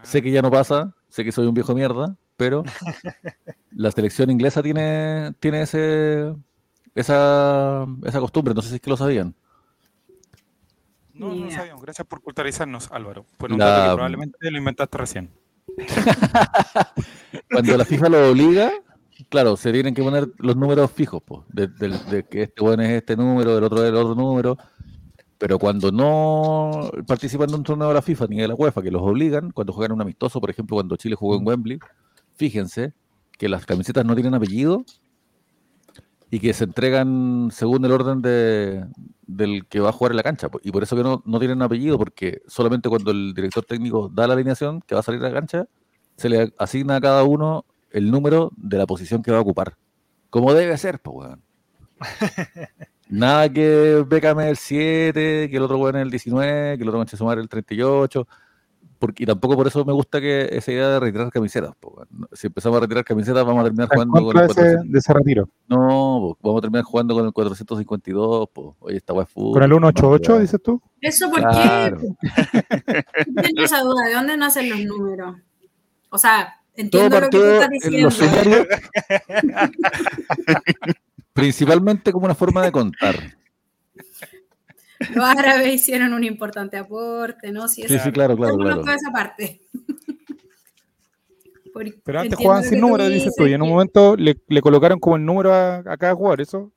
Sé que ya no pasa, sé que soy un viejo mierda, pero la selección inglesa tiene, tiene ese, esa, esa costumbre, no sé si es que lo sabían. No, no lo sabíamos. Gracias por culturizarnos, Álvaro. Fue un La- dato que probablemente lo inventaste recién. Cuando la FIFA lo obliga, claro, se tienen que poner los números fijos, pues, de, que este bueno es este número, del otro es el otro número. Pero cuando no participan de un torneo de la FIFA ni de la UEFA, que los obligan, cuando juegan un amistoso, por ejemplo, cuando Chile jugó en Wembley, fíjense que las camisetas no tienen apellido y que se entregan según el orden de, del que va a jugar en la cancha. Y por eso que no, no tienen apellido, porque solamente cuando el director técnico da la alineación que va a salir a la cancha, se le asigna a cada uno el número de la posición que va a ocupar. Como debe ser, pues, weón. Nada que Beckham es el 7, que el otro weón es el 19, que el otro Mancha Sumar el 38. Porque, y tampoco por eso me gusta que esa idea de retirar camisetas. po. Si empezamos a retirar camisetas, vamos a terminar ¿Estás en jugando con el de ese, 400. de ese retiro? No, po, vamos a terminar jugando con el 452. Po. Oye, esta fútbol. ¿Con el 188, No, dices tú? ¿Eso por Claro. qué? Tengo esa duda, ¿de dónde nacen los números? O sea, Todo entiendo lo que tú estás en diciendo. los sumarios, principalmente como una forma de contar. Los árabes hicieron un importante aporte, ¿no? Sí, Sí, esa- sí, claro, claro, claro. conozco esa parte. Pero antes jugaban sin número, dices tú, y en un momento le, le colocaron como el número a, a cada jugador, ¿eso?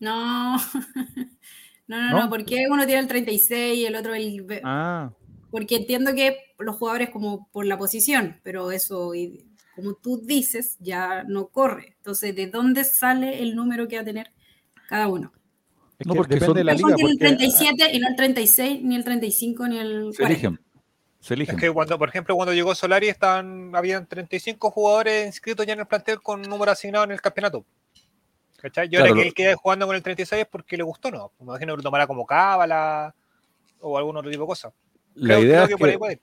No. No, no, ¿No? no, porque uno tiene el 36 y el otro el... Ah, Porque entiendo que los jugadores como por la posición, pero eso, y como tú dices, ya no corre. Entonces, ¿de dónde sale el número que va a tener cada uno? Es No, que porque depende son- de la liga. ejemplo, el Porque, 37 y no el 36, ni el 35, ni el Se 40. eligen. Se Es eligen. que cuando, por ejemplo, cuando llegó Solari estaban, habían 35 jugadores inscritos ya en el plantel con número asignado en el campeonato. ¿Cachai? Yo Claro, ahora que él quede jugando con el 36 es porque le gustó, ¿no? Me imagino que lo tomará como cábala o algún otro tipo de cosa. La Creo- idea creo es que por ahí que puede ir.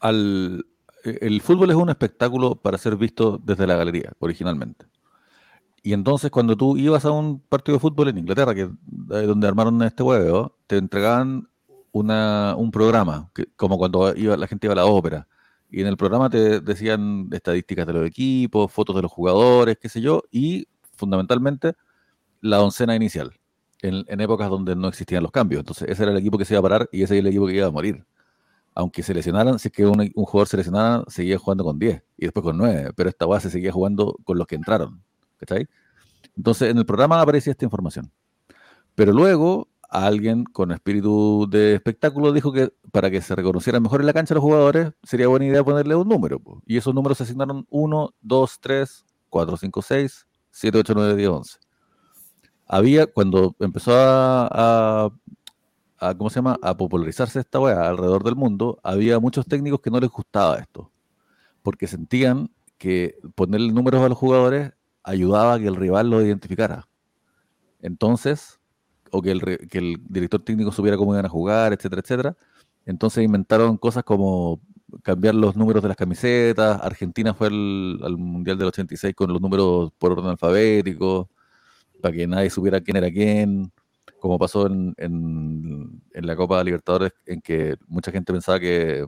al, el fútbol es un espectáculo para ser visto desde la galería, originalmente. Y entonces cuando tú ibas a un partido de fútbol en Inglaterra, que es donde armaron este huevo, te entregaban una, un programa, como cuando iba, la gente iba a la ópera. Y en el programa te decían estadísticas de los equipos, fotos de los jugadores, qué sé yo, y fundamentalmente la oncena inicial, en, épocas donde no existían los cambios. Entonces ese era el equipo que se iba a parar y ese era el equipo que iba a morir aunque se lesionaran, si es que un, un jugador se lesionara, seguía jugando con 10 y después con 9, pero esta base seguía jugando con los que entraron. ¿Cachai? Entonces, en el programa aparecía esta información. Pero luego, alguien con espíritu de espectáculo dijo que para que se reconocieran mejor en la cancha los jugadores, sería buena idea ponerle un número. po. Y esos números se asignaron 1, 2, 3, 4, 5, 6, 7, 8, 9, 10, 11. Había, cuando empezó a, a a, ¿cómo se llama? a popularizarse esta weá alrededor del mundo, había muchos técnicos que no les gustaba esto, porque sentían que ponerle números a los jugadores ayudaba a que el rival lo identificara. Entonces, o que el, que el director técnico supiera cómo iban a jugar, etcétera, etcétera. Entonces inventaron cosas como cambiar los números de las camisetas. Argentina fue al, al Mundial del 86 con los números por orden alfabético, para que nadie supiera quién era quién como pasó en, en- en la Copa Libertadores, en que mucha gente pensaba que,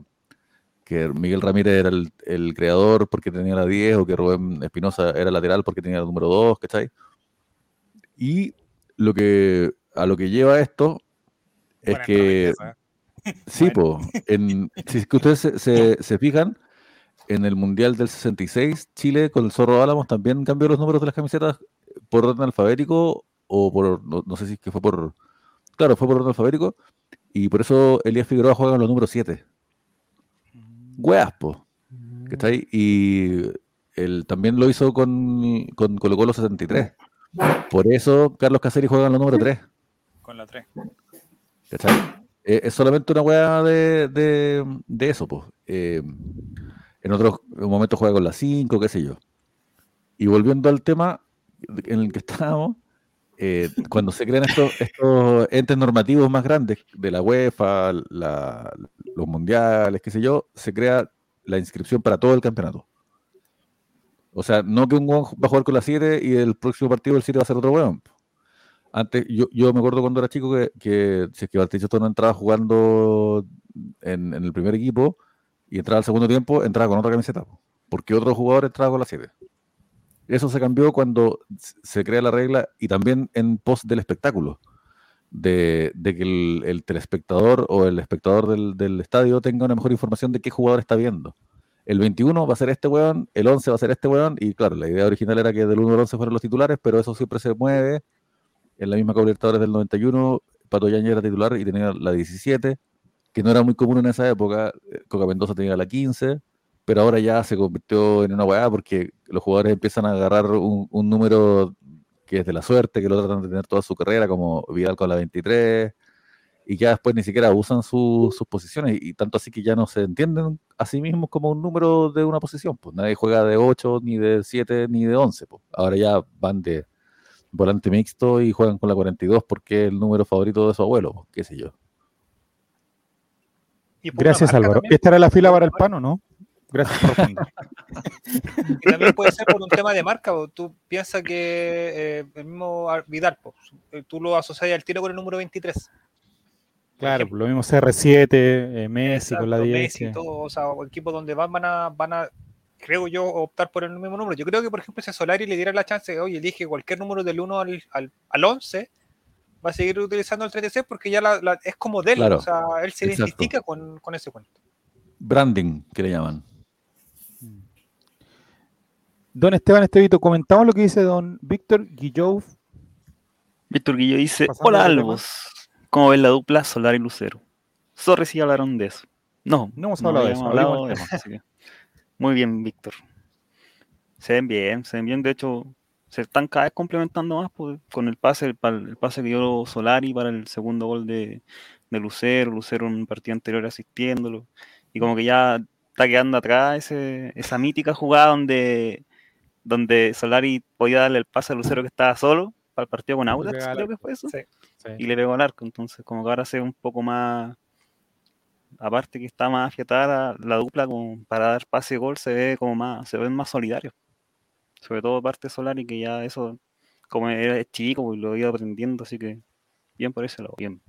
que Miguel Ramírez era el, el creador porque tenía la 10, o que Rubén Espinosa era lateral porque tenía el número 2, ¿cachai? Y lo que, a lo que lleva esto es que, ¿eh? sí, po, en, si es que ustedes se, se- se fijan, en el Mundial del 66, Chile con el Zorro Álamos también cambió los números de las camisetas por orden alfabético o por, no, no sé si es que fue por, claro, fue por orden alfabético y por eso Elías Figueroa juega con los números 7. Weas, po, ¿cachai? Y él también lo hizo con, con Colo Colo 73. Por eso Carlos Caselli juega en los números 3. Con la 3. ¿Cachai? Eh, es solamente una weá de, de, de eso, pues. en otros momentos juega con la 5, qué sé yo. Y volviendo al tema en el que estábamos, eh, cuando se crean estos, entes normativos más grandes de la UEFA, los mundiales, qué sé yo, se crea la inscripción para todo el campeonato. O sea, no que un weón va a jugar con la 7 y el próximo partido del 7 va a ser otro weón. Antes, yo, me acuerdo cuando era chico que, que si es que Valtichoto no entraba jugando en, en el primer equipo y entraba al segundo tiempo, entraba con otra camiseta, po, porque otro jugador entraba con la 7. Eso se cambió cuando se crea la regla y también en pos del espectáculo, de, que el, el telespectador o el espectador del, del estadio tenga una mejor información de qué jugador está viendo. El 21 va a ser este weón, el 11 va a ser este weón, y claro, la idea original era que del 1 al 11 fueran los titulares, pero eso siempre se mueve. En la misma Copa Libertadores del 91, Pato Yañez era titular y tenía la 17, que no era muy común en esa época. eh, Coca Mendoza tenía la 15, pero ahora ya se convirtió en una weá porque los jugadores empiezan a agarrar un, un número que es de la suerte, que lo tratan de tener toda su carrera, como Vidal con la 23, y ya después ni siquiera usan su- sus posiciones, y tanto así que ya no se entienden a sí mismos como un número de una posición. Pues nadie juega de 8, ni de 7, ni de 11. Pues. Ahora ya van de volante mixto y juegan con la 42 porque es el número favorito de su abuelo, pues, qué sé yo. Gracias, Álvaro. también. ¿Esta era la fila para el pano, no? Gracias por. Y también puede ser por un tema de marca. po. Tú piensas que eh, el mismo Vidal, po, eh, tú lo asocias al tiro con el número 23. Claro, lo mismo CR7, eh, Messi con la Exacto, 10. Messi todo, o sea, o equipos donde van, van a, van a, creo yo, optar por el mismo número. Yo creo que, por ejemplo, si a Solari le diera la chance oye, elige cualquier número del 1 al, al, al 11, va a seguir utilizando el 36 porque ya la- la- es como de él, Claro, o sea, él se exacto. identifica con, con ese cuento. Branding, que le llaman. Don Esteban Estevito, comentamos lo que dice don Víctor Guillou. Víctor Guillo dice, Pasando hola de. Albos, ¿cómo ves la dupla Solar y Lucero? Sorry si hablaron de eso. No, No hemos hablado de habíamos eso, hablado de eso, que- Muy bien, Víctor. Se ven bien, se ven bien, de hecho, se están cada vez complementando más pues, con el pase, el, pa- el pase que dio Solari para el segundo gol de, de Lucero, Lucero en un partido anterior asistiéndolo, y como que ya está quedando atrás ese, esa mítica jugada donde, donde Solari podía darle el pase a Lucero que estaba solo para el partido con Audax, creo que fue eso Sí. Sí. y le pegó al arco. Entonces, como que ahora se ve un poco más. Aparte que está más afiatada la dupla como para dar pase y gol, se ve como más, se ven más solidarios. Sobre todo parte Solari, que ya eso, como era chico y lo iba aprendiendo, así que bien por ese lado, bien.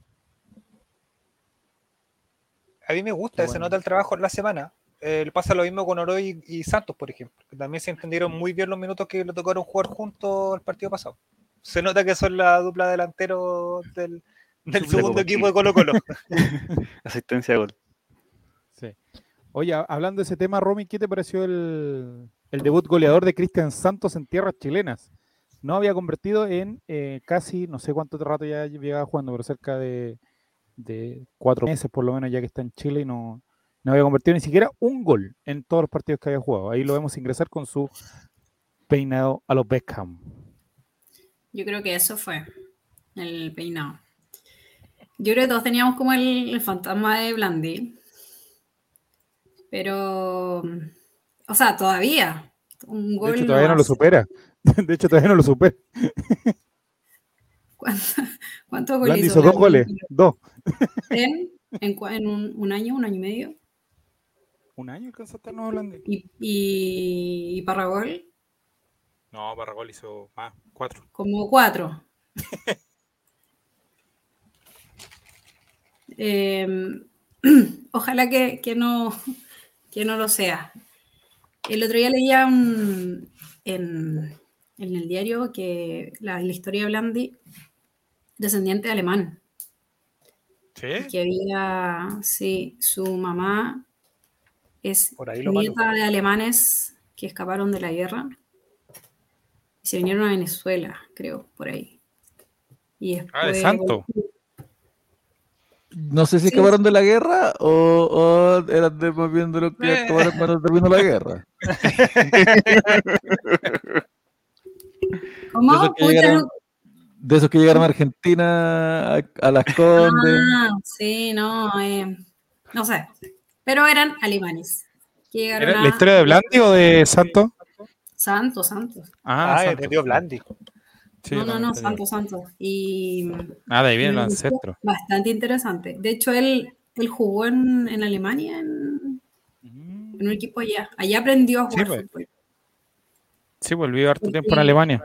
A mí me gusta, Qué se bueno. nota el trabajo en la semana. Eh, pasa lo mismo con Oroy y, y Santos, por ejemplo, que también se entendieron muy bien los minutos que le tocaron jugar juntos el partido pasado. Se nota que son la dupla delantero del, segundo como equipo de Colo Colo. Asistencia de gol. Sí. Oye, hablando de ese tema, Romy, ¿qué te pareció el, el debut goleador de Cristian Santos en tierras chilenas? No había convertido en eh, casi, no sé cuánto rato ya llegaba jugando, pero cerca de, de cuatro meses por lo menos ya que está en Chile y no, no había convertido ni siquiera un gol en todos los partidos que había jugado. Ahí lo vemos ingresar con su peinado a los Beckham. Yo creo que eso fue el peinado. Yo creo que todos teníamos como el, el fantasma de Blandi. Pero, o sea, todavía. Un gol De hecho, todavía no lo supera. De hecho, todavía no lo supera. ¿Cuánto- ¿Cuántos goles Blandi hizo hizo dos goles, dos. ¿En, en, en un, un año, un año y medio? ¿Un año alcanzaste a no Blandi? ¿Y, y, y Parragol? No, Barragol hizo más, cuatro. Como cuatro. Em, ojalá que, que no, que no lo sea. El otro día leía un- en, en el diario que la, la historia de Blandi, descendiente de alemán, ¿Sí? que había, sí, su mamá es Por ahí lo malo. nieta de alemanes que escaparon de la guerra y se vinieron a Venezuela, creo, por ahí. Y Ah, de después- Santo. No sé si Sí. acabaron de la guerra o, o eran de, más bien de lo que Eh. acabaron cuando terminó la guerra. ¿Cómo? De esos que llegaron- no- De esos que llegaron a Argentina, a, a las Condes. Ah, sí, no, eh, no sé. Pero eran alemanes. Que ¿Era a- ¿La historia de Blandi o de Santos? Santos, Santos. Ah, Santos. entendió Blandi. Sí, no, no, no, entendí. Santos, Santos. Y Ah, de ahí viene el ancestro. Bastante interesante. De hecho, él, él jugó en, en Alemania, en, en un equipo allá. Allá aprendió a Sí, jugar pues. fútbol. Sí, volvió harto tiempo en Sí. Alemania.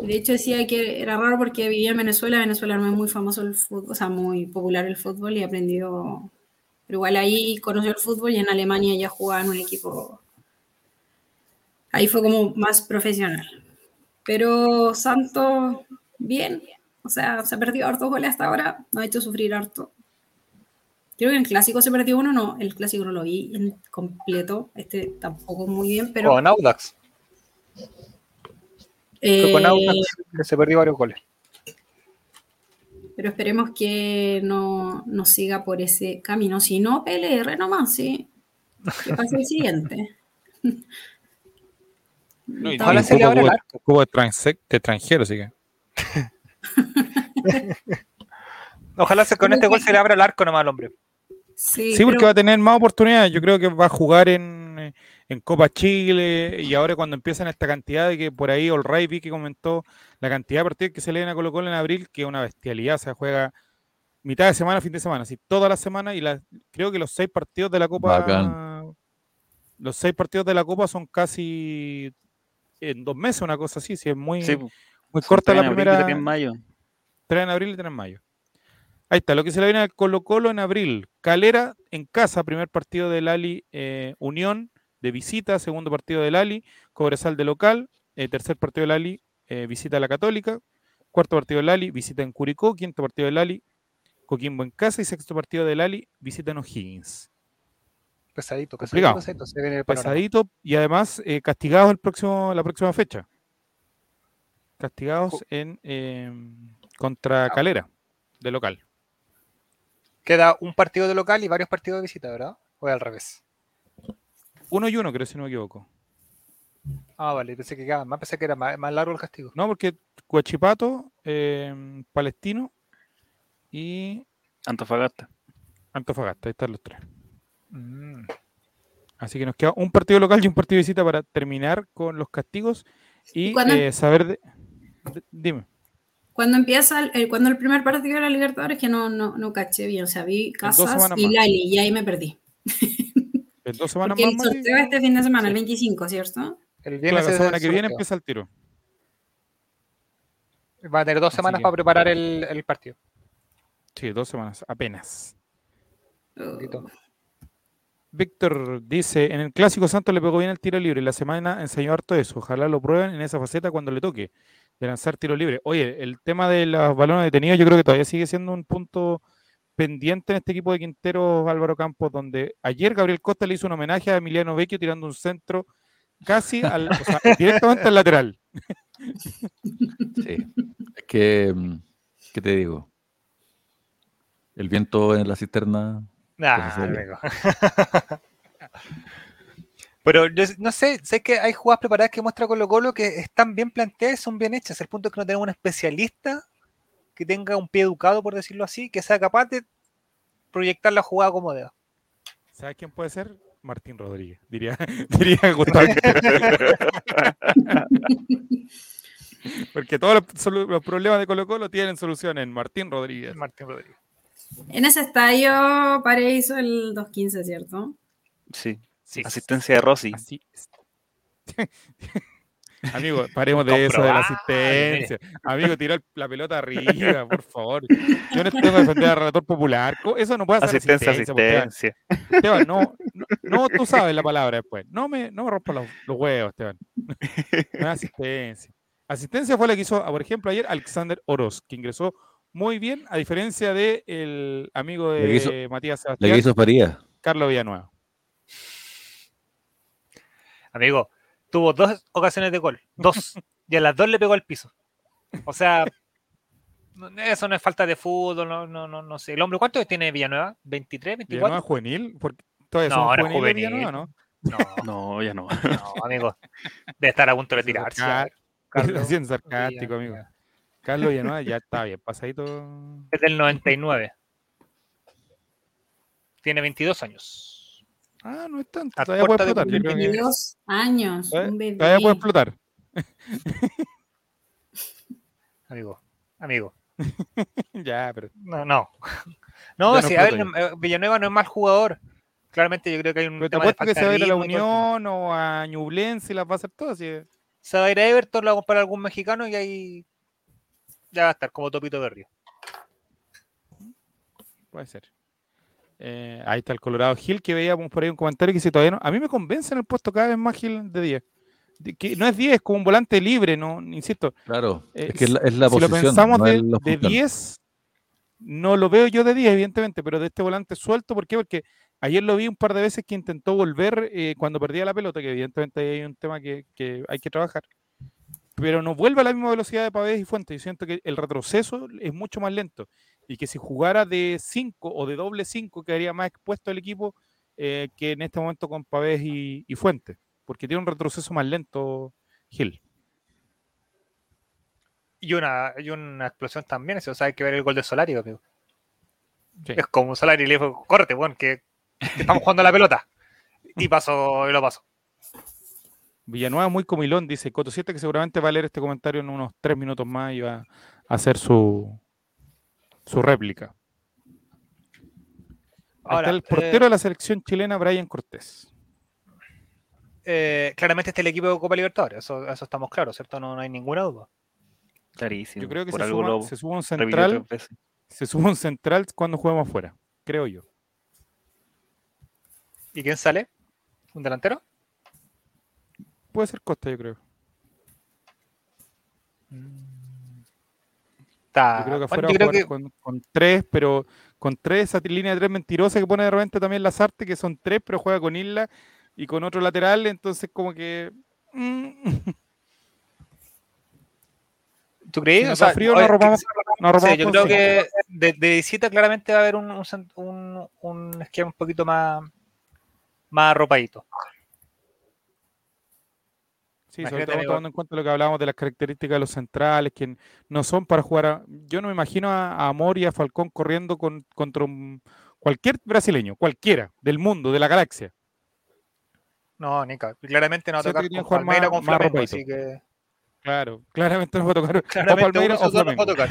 Y De hecho, decía que era raro porque vivía en Venezuela. Venezuela no es muy famoso el fútbol, o sea, muy popular el fútbol y aprendió, Pero igual ahí conoció el fútbol y en Alemania ya jugaba en un equipo. Ahí fue como más profesional. Pero Santos, bien. O sea, se ha perdido hartos goles hasta ahora. No ha hecho sufrir harto. Creo que en el clásico se perdió uno, no. El clásico no lo vi en completo. Este tampoco muy bien, pero. Con Audax. eh, Con Audax que se perdió varios goles. Pero esperemos que no, no siga por ese camino. Si no, PLR nomás, sí. Que pase el siguiente. No, bien. se cubo- cubo de transe- de extranjero, así que. Ojalá se, con este gol se le abra el arco nomás al hombre. Sí, Sí, porque pero- va a tener más oportunidades. Yo creo que va a jugar en, en Copa Chile y ahora cuando empiezan esta cantidad de que por ahí All Right vi que comentó la cantidad de partidos que se leen a Colo Colo en abril, que es una bestialidad. O sea, juega mitad de semana, fin de semana, así toda la semana y la, creo que los seis partidos de la Copa. Bacán. Los seis partidos de la Copa son casi en dos meses, una cosa así. Si es muy, Sí, muy corta tres la en abril y primera. tres en mayo. 3 en abril y 3 en mayo. Ahí está, lo que se le viene al Colo Colo en abril. Calera en casa, primer partido del Ali eh, Unión de visita, segundo partido del Ali, Cobresal de local, eh, tercer partido del Ali, eh, visita a la Católica, cuarto partido del Ali, visita en Curicó, quinto partido del Ali, Coquimbo en casa y sexto partido del Ali, visita en O'Higgins. Pesadito, pesadito, pesadito. Se viene el panorama. Pesadito y además eh, castigados el próximo, la próxima fecha. Castigados en eh, contra Calera, de local. Queda un partido de local y varios partidos de visita, ¿verdad? O al revés. Uno y uno, creo, si no me equivoco. Ah, vale, pensé que quedaba más, pensé que era más, más largo el castigo. No, porque Huachipato, eh, Palestino y Antofagasta. Antofagasta, ahí están los tres. Mm. Así que nos queda un partido local y un partido de visita para terminar con los castigos y eh, saber de, de- Dime. Cuando empieza el, el- cuando el primer partido de la Libertadores que no, no, no caché bien, o sea, vi Casas y. Lali y ahí me perdí. En dos semanas Porque más, el este fin de semana, el Sí. 25, ¿cierto? El claro, viernes la es semana que viene empieza el tiro. Va a tener dos Así semanas que- para preparar el, el partido. Sí, dos semanas, apenas. Poquito. Víctor dice, en el clásico Santos le pegó bien el tiro libre, la semana enseñó harto eso, ojalá lo prueben en esa faceta cuando le toque, de lanzar tiro libre. Oye, el tema de los balones detenidos yo creo que todavía sigue siendo un punto pendiente en este equipo de Quinteros Álvaro Campos, donde ayer Gabriel Costa le hizo un homenaje a Emiliano Vecchio tirando un centro casi al, o sea, directamente al lateral. Sí. Es que, mm, ¿qué te digo? El viento en la cisterna. Pero yo no sé, sé que hay jugadas preparadas que muestra Colo Colo que están bien planteadas, son bien hechas. El punto es que no tenemos un especialista que tenga un pie educado, por decirlo así, que sea capaz de proyectar la jugada como deba. ¿Sabes quién puede ser? Martín Rodríguez, diría, diría Gustavo. Porque todos los, problemas de Colo Colo tienen solución en Martín Rodríguez. Martín Rodríguez. En ese estadio Pare hizo el 2.15, ¿cierto? Sí. Sí. Asistencia de Rossi. Así es. Amigo, paremos de eso de la asistencia. Amigo, tiró la pelota arriba, por favor. Yo no tengo que defender al relator popular. Eso no puede ser Asistencia, asistencia. Esteban. asistencia. Esteban, no, no, no, tú sabes la palabra después. No me, no me rompas los, los huevos, Esteban. No es asistencia. Asistencia fue la que hizo, por ejemplo, ayer Alexander Oroz, que ingresó muy bien, a diferencia de el amigo La de hizo- Matías La Sebastián, que hizo Faría. Carlos Villanueva. Amigo, tuvo dos ocasiones de gol. Dos. y a las dos le pegó al piso. O sea, no- eso no es falta de fútbol, no, no, no, no sé. ¿El hombre cuánto tiene Villanueva? ¿23, Villanueva 24? juvenil, porque todavía No, juveniles juvenil. Villanueva, ¿no? No, No, ya no. no, amigo. Debe estar a punto de retirarse. Carlos Siendo sarcástico, amigo. Villanueva. Carlos Villanueva ya está bien, pasadito. Es del 99. Tiene 22 años. Ah, no es tanto. A Todavía puede de explotar. Yo creo que 22 años, todavía- un bebé. todavía puede explotar. Amigo, amigo. ya, pero No, no. No, no sí, a ver, eh, Villanueva no es mal jugador. Claramente yo creo que hay un Pero te tema de apuesto que falta se va a de ir a la. Unión o a Ñublense y las va a hacer todas. sí. Se va a ir a Everton, lo va a comprar algún mexicano y ahí ya va a estar como Topito de Río. Puede ser. Eh, ahí está el Colorado Gil que veíamos por ahí un comentario que dice todavía no. A mí me convence en el puesto cada vez más Gil de 10. De- Que no es 10, es como un volante libre, no insisto. Claro, Eh, es que es la, es la si lo posición. pensamos no de, es la de función. 10, no lo veo yo de 10, evidentemente, pero de este volante suelto, ¿por qué? Porque ayer lo vi un par de veces que intentó volver eh, cuando perdía la pelota, que evidentemente ahí hay un tema que, que hay que trabajar, pero no vuelve a la misma velocidad de Pavés y Fuentes. Yo siento que el retroceso es mucho más lento y que si jugara de 5 o de doble 5 quedaría más expuesto el equipo eh, que en este momento con Pavés y, y Fuentes, porque tiene un retroceso más lento Gil. Y una, y una explosión también, eso, o sea, hay que ver el gol de Solari, amigo. Sí. Es como Solari le dijo, córrete, weón, que, que estamos jugando la pelota. Y pasó, y lo pasó. Villanueva muy comilón, dice Coto 7, que seguramente va a leer este comentario en unos tres minutos más y va a hacer su, su réplica. Ahora, está el eh, portero de la selección chilena, Brian Cortés. eh, claramente este es el equipo de Copa Libertadores, eso, eso estamos claros, ¿cierto? No, no hay ninguna duda. Clarísimo. Yo creo que se suma, lo se suma un central, se suma un central cuando juguemos afuera, creo yo. ¿Y quién sale? ¿Un delantero? Puede ser Costa, yo creo. Está, Yo creo que afuera creo que- con, con tres, pero con tres, esa línea de tres mentirosa que pone de repente también Lazarte, que son tres, pero juega con Isla y con otro lateral, entonces como que... mm, ¿Tú crees? si O sea, frío, oye, nos arropamos, nos arropamos Sí, yo creo que de, de visita claramente va a haber un, un- un esquema un poquito más, más arropadito. Sí, sobre todo tomando en cuenta lo que hablábamos de las características de los centrales, que no son para jugar a... Yo no me imagino a, a Amor y a Falcón corriendo con, contra un- cualquier brasileño, cualquiera, del mundo, de la galaxia. No, Nica. Claramente no va a tocar con Palmeira con Flamengo, así que Claro, claramente no va a tocar claramente o nos va a tocar.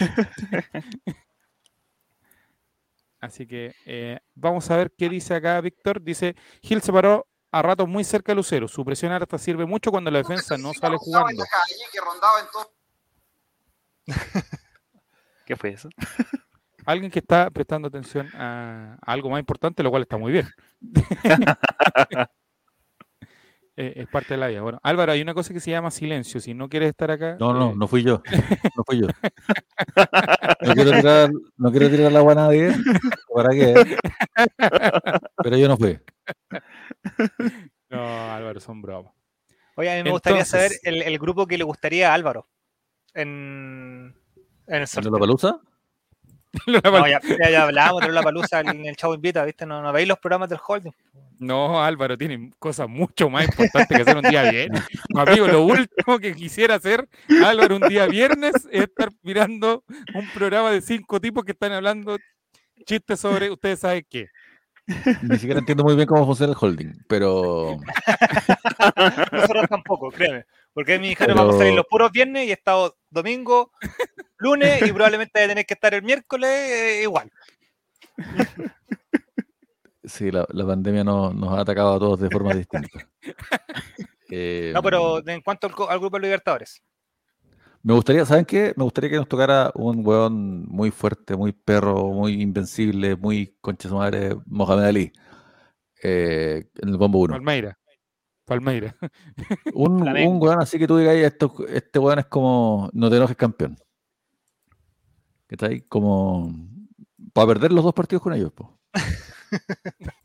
Así que eh, vamos a ver qué dice acá Víctor. Dice, Gil se paró a ratos muy cerca de Lucero. Su presión alta sirve mucho cuando la defensa no sale jugando. ¿Qué fue eso? Alguien que está prestando atención a, algo más importante, lo cual está muy bien. Eh, es parte de la vida. Bueno, Álvaro, hay una cosa que se llama silencio. Si no quieres estar acá... No, no, eh, no fui yo. No fui yo. No quiero tirar, no quiero tirar la agua a nadie. ¿Para qué? Pero yo no fui. no, Álvaro, son bromas. Oye, a mí me gustaría saber el, el grupo que le gustaría a Álvaro en, en el ¿En sorteo. la palusa? No, ya, ya, ya hablábamos de la palusa en el Chavo Invita, ¿viste? No, no veis los programas del holding. No, Álvaro, tiene cosas mucho más importantes que hacer un día viernes. Amigo, lo último que quisiera hacer, Álvaro, un día viernes es estar mirando un programa de cinco tipos que están hablando chistes sobre ustedes saben qué. Ni siquiera entiendo muy bien cómo funciona el holding, pero Nosotros tampoco, créeme. Porque mi hija Pero- vamos a salir los puros viernes y he estado domingo, lunes y probablemente voy a tener que estar el miércoles eh, igual. sí, la, la pandemia no- nos ha atacado a todos de formas distintas. Eh, No, pero en cuanto al grupo de Libertadores. Me gustaría, ¿saben qué? Me gustaría que nos tocara un weón muy fuerte, muy perro, muy invencible, muy concha su madre, Mohamed Ali. eh, en el bombo 1. Palmeira. Palmeira. Un, un weón así que tú digas, esto, este weón es como, no te enojes campeón. ¿Qué está ahí? Como, para perder los dos partidos con ellos, po.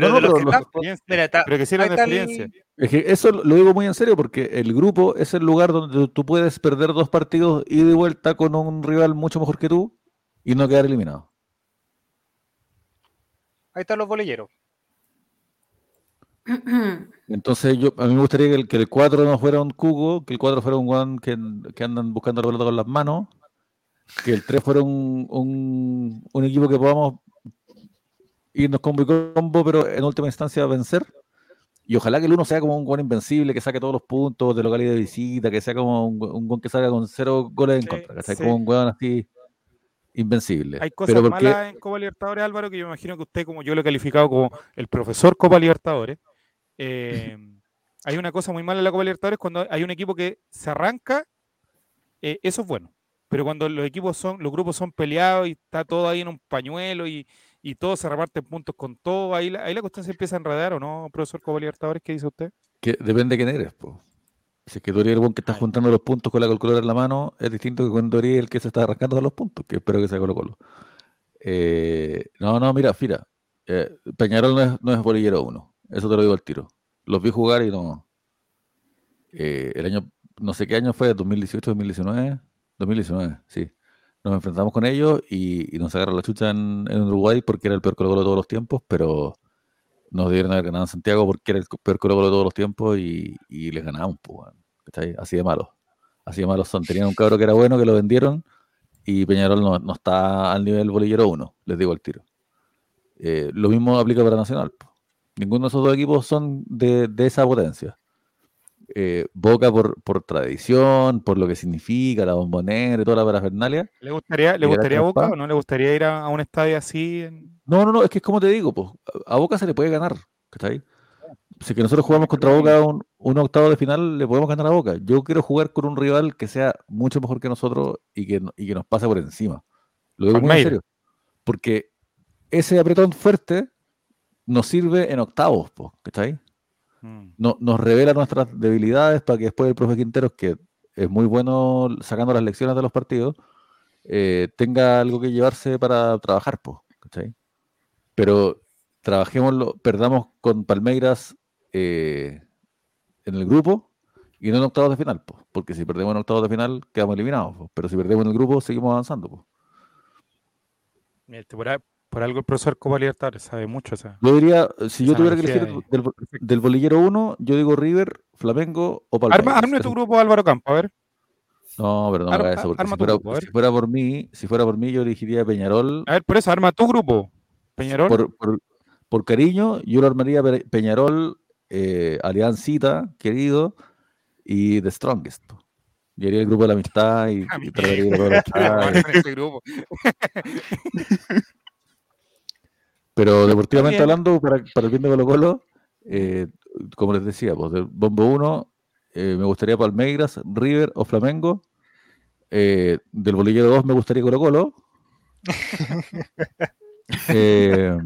Pero No, de no, los pero que los- están- Experiencia, mira, Pero que sirvan ahí de experiencia. Es que eso lo digo muy en serio porque el grupo es el lugar donde tú- puedes perder dos partidos y de vuelta con un rival mucho mejor que tú y no quedar eliminado. ahí están los bolilleros. Entonces yo a mí me gustaría que el, que el 4 no fuera un cuco, que el 4 fuera un guan que, que andan buscando la pelota con las manos, que el 3 fuera un, un, un equipo que podamos irnos combo y combo, pero en última instancia vencer. Y ojalá que el 1 sea como un guan invencible, que saque todos los puntos de local y de visita, que sea como un, un que salga con cero goles en contra, ¿cachai? sí. Como un guan así invencible. Hay cosas pero porque malas en Copa Libertadores, Álvaro, que yo imagino que usted, como yo lo he calificado como el profesor Copa Libertadores, eh, hay una cosa muy mala en la Copa Libertadores cuando hay un equipo que se arranca, eh, eso es bueno. pero cuando los equipos son, los grupos son peleados y está todo ahí en un pañuelo y, y todos se reparten puntos con todo, ahí la, ahí la cuestión se empieza a enredar, ¿o no, profesor Copa Libertadores? ¿Qué dice usted? Que depende de quién eres, po. Si es que tú eres el buen que está Ay. juntando los puntos con la calculadora en la mano, es distinto que cuando eres el que se está arrancando de los puntos, que espero que sea Colo Colo. Eh, no, no, mira, mira. eh, Peñarol no es, no es bolillero uno. Eso te lo digo al tiro. Los vi jugar y no. eh, el año, no sé qué año fue, 2018, 2019. 2019, sí. Nos enfrentamos con ellos y, nos agarraron la chucha en, Uruguay porque era el peor Colo de todos los tiempos, pero nos dieron haber ganado en Santiago porque era el peor Colo de todos los tiempos y, les ganamos, pues. Así de malos. Así de malos son. Tenían un cabro que era bueno, que lo vendieron y Peñarol no, está al nivel bolillero 1, les digo al tiro. Eh, lo mismo aplica para Nacional. Ninguno de esos dos equipos son de esa potencia. Eh, Boca por, por tradición, por lo que significa, la bombonera y toda la parafernalia. ¿Le gustaría, le ¿Y era gustaría a Boca o no le gustaría ir a, a un estadio así? en- No, no, no, es que es como te digo, pues, a Boca se le puede ganar, ¿cachai? Si que nosotros jugamos contra Boca un, un octavo de final, le podemos ganar a Boca. Yo quiero jugar con un rival que sea mucho mejor que nosotros y que, y que nos pase por encima. Lo digo muy en serio. Porque ese apretón fuerte nos sirve en octavos, pues, ¿cachai? Mm. no- nos revela nuestras debilidades para que después el profe Quinteros, que es muy bueno sacando las lecciones de los partidos, eh, tenga algo que llevarse para trabajar, po, ¿cachai? Pero trabajémoslo, perdamos con Palmeiras eh, en el grupo y no en octavos de final, po, porque si perdemos en octavos de final quedamos eliminados, po, pero si perdemos en el grupo seguimos avanzando. Mira, este, por, por algo el profesor Copa Libertadores sabe mucho. O sea, Yo diría, si yo Esa tuviera que elegir del, del bolillero 1, yo digo River, Flamengo o Palmeiras. arma, arme tu grupo Álvaro Campo, a ver. No, pero no me Arma- eso, arma si fuera, grupo, a ver. si fuera por mí, si fuera por mí, yo elegiría Peñarol. A ver, por eso, arma tu grupo. Peñarol. Por, por- por cariño, yo lo armaría Pe- Peñarol, eh, Aliancita, querido, y The Strongest. Y haría el grupo de la amistad y, y trataría de ir a todos los estadios. Ese grupo. Pero deportivamente hablando, para, para el bien de Colo Colo, eh, como les decía, pues del Bombo 1, me gustaría Palmeiras, River o Flamengo. Eh, del bolillero 2 me gustaría Colo Colo. Eh,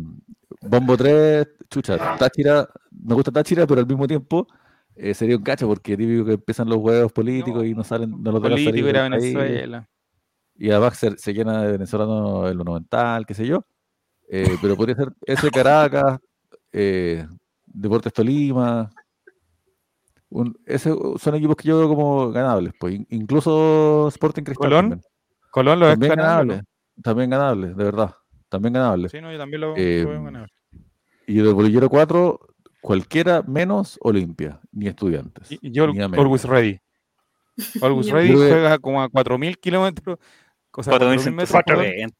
Bombo 3, chucha, Táchira, me gusta Táchira, pero al mismo tiempo eh, sería un cacho porque típico que empiezan los huevos políticos y no salen, no los Político era. Venezuela. Y además se, se llena de venezolanos en lo monumental, qué sé yo. Eh, pero podría ser ese Caracas, eh, Deportes Tolima. Ese, son equipos que yo veo como ganables, pues. Incluso Sporting Cristal. Colón. Colón lo también ganables, ganable. También ganables, de verdad. También ganables. Sí, no, yo también lo, eh, lo veo ganable. Y el bolillero 4, cualquiera menos Olimpia, ni estudiantes. Y, yo, ni Always Ready. Always Ready juega como a 4.000 kilómetros. 4.140.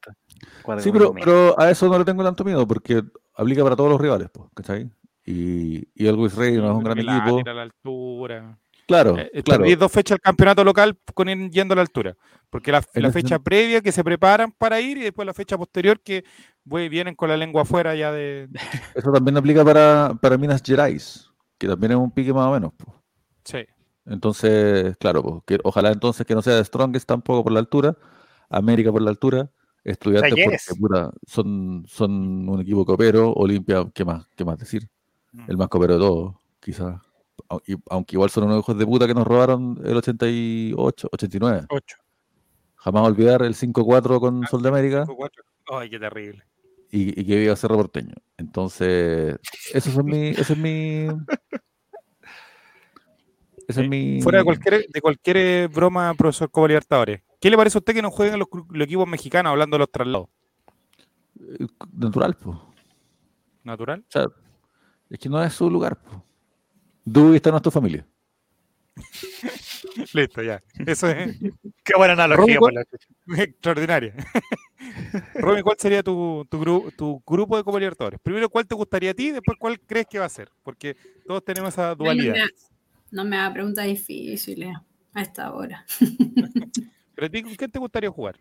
Sí, pero, pero a eso no le tengo tanto miedo porque aplica para todos los rivales, pues, ¿cachai? Y, y el Luis Rey no es un gran Milán, equipo. a la altura. Claro, Eh, eh, claro. perdí dos fechas el campeonato local con ir yendo a la altura. Porque la, la fecha previa que se preparan para ir y después la fecha posterior que vienen con la lengua afuera ya de. Eso también aplica para, para Minas Gerais, que también es un pique más o menos. pues. Sí. Entonces, claro, pues, que ojalá entonces que no sea de Strongest tampoco por la altura, América por la altura, Estudiantes Talleres. porque puta, son, son un equipo copero, Olimpia, ¿qué más, qué más decir? Mm. El más copero de todos, quizás. Aunque igual son unos hijos de puta que nos robaron el 88, 89. 8. Jamás olvidar el 5-4 Ah, con Sol de América Ay, qué terrible. y, y que viva Cerro Porteño. Entonces, esos son mi, ese es mi. Ese es mi. Fuera de cualquier, de cualquier broma, profesor Copa Libertadores. ¿Qué le parece a usted que no jueguen los, los equipos mexicanos hablando de los traslados? eh, Natural, pues. ¿Natural? O sea, es que no es su lugar, pues. Dewey está en nuestra familia. Listo, ya. Eso es Qué buena analogía. Extraordinaria. Romy, ¿cuál sería tu, tu, gru- tu grupo de Copa Libertadores? Primero, ¿cuál te gustaría a ti? Después, ¿cuál crees que va a ser? Porque todos tenemos esa dualidad. No me, no me haga preguntas difíciles a esta hora. Pero a ti, ¿con quién te gustaría jugar?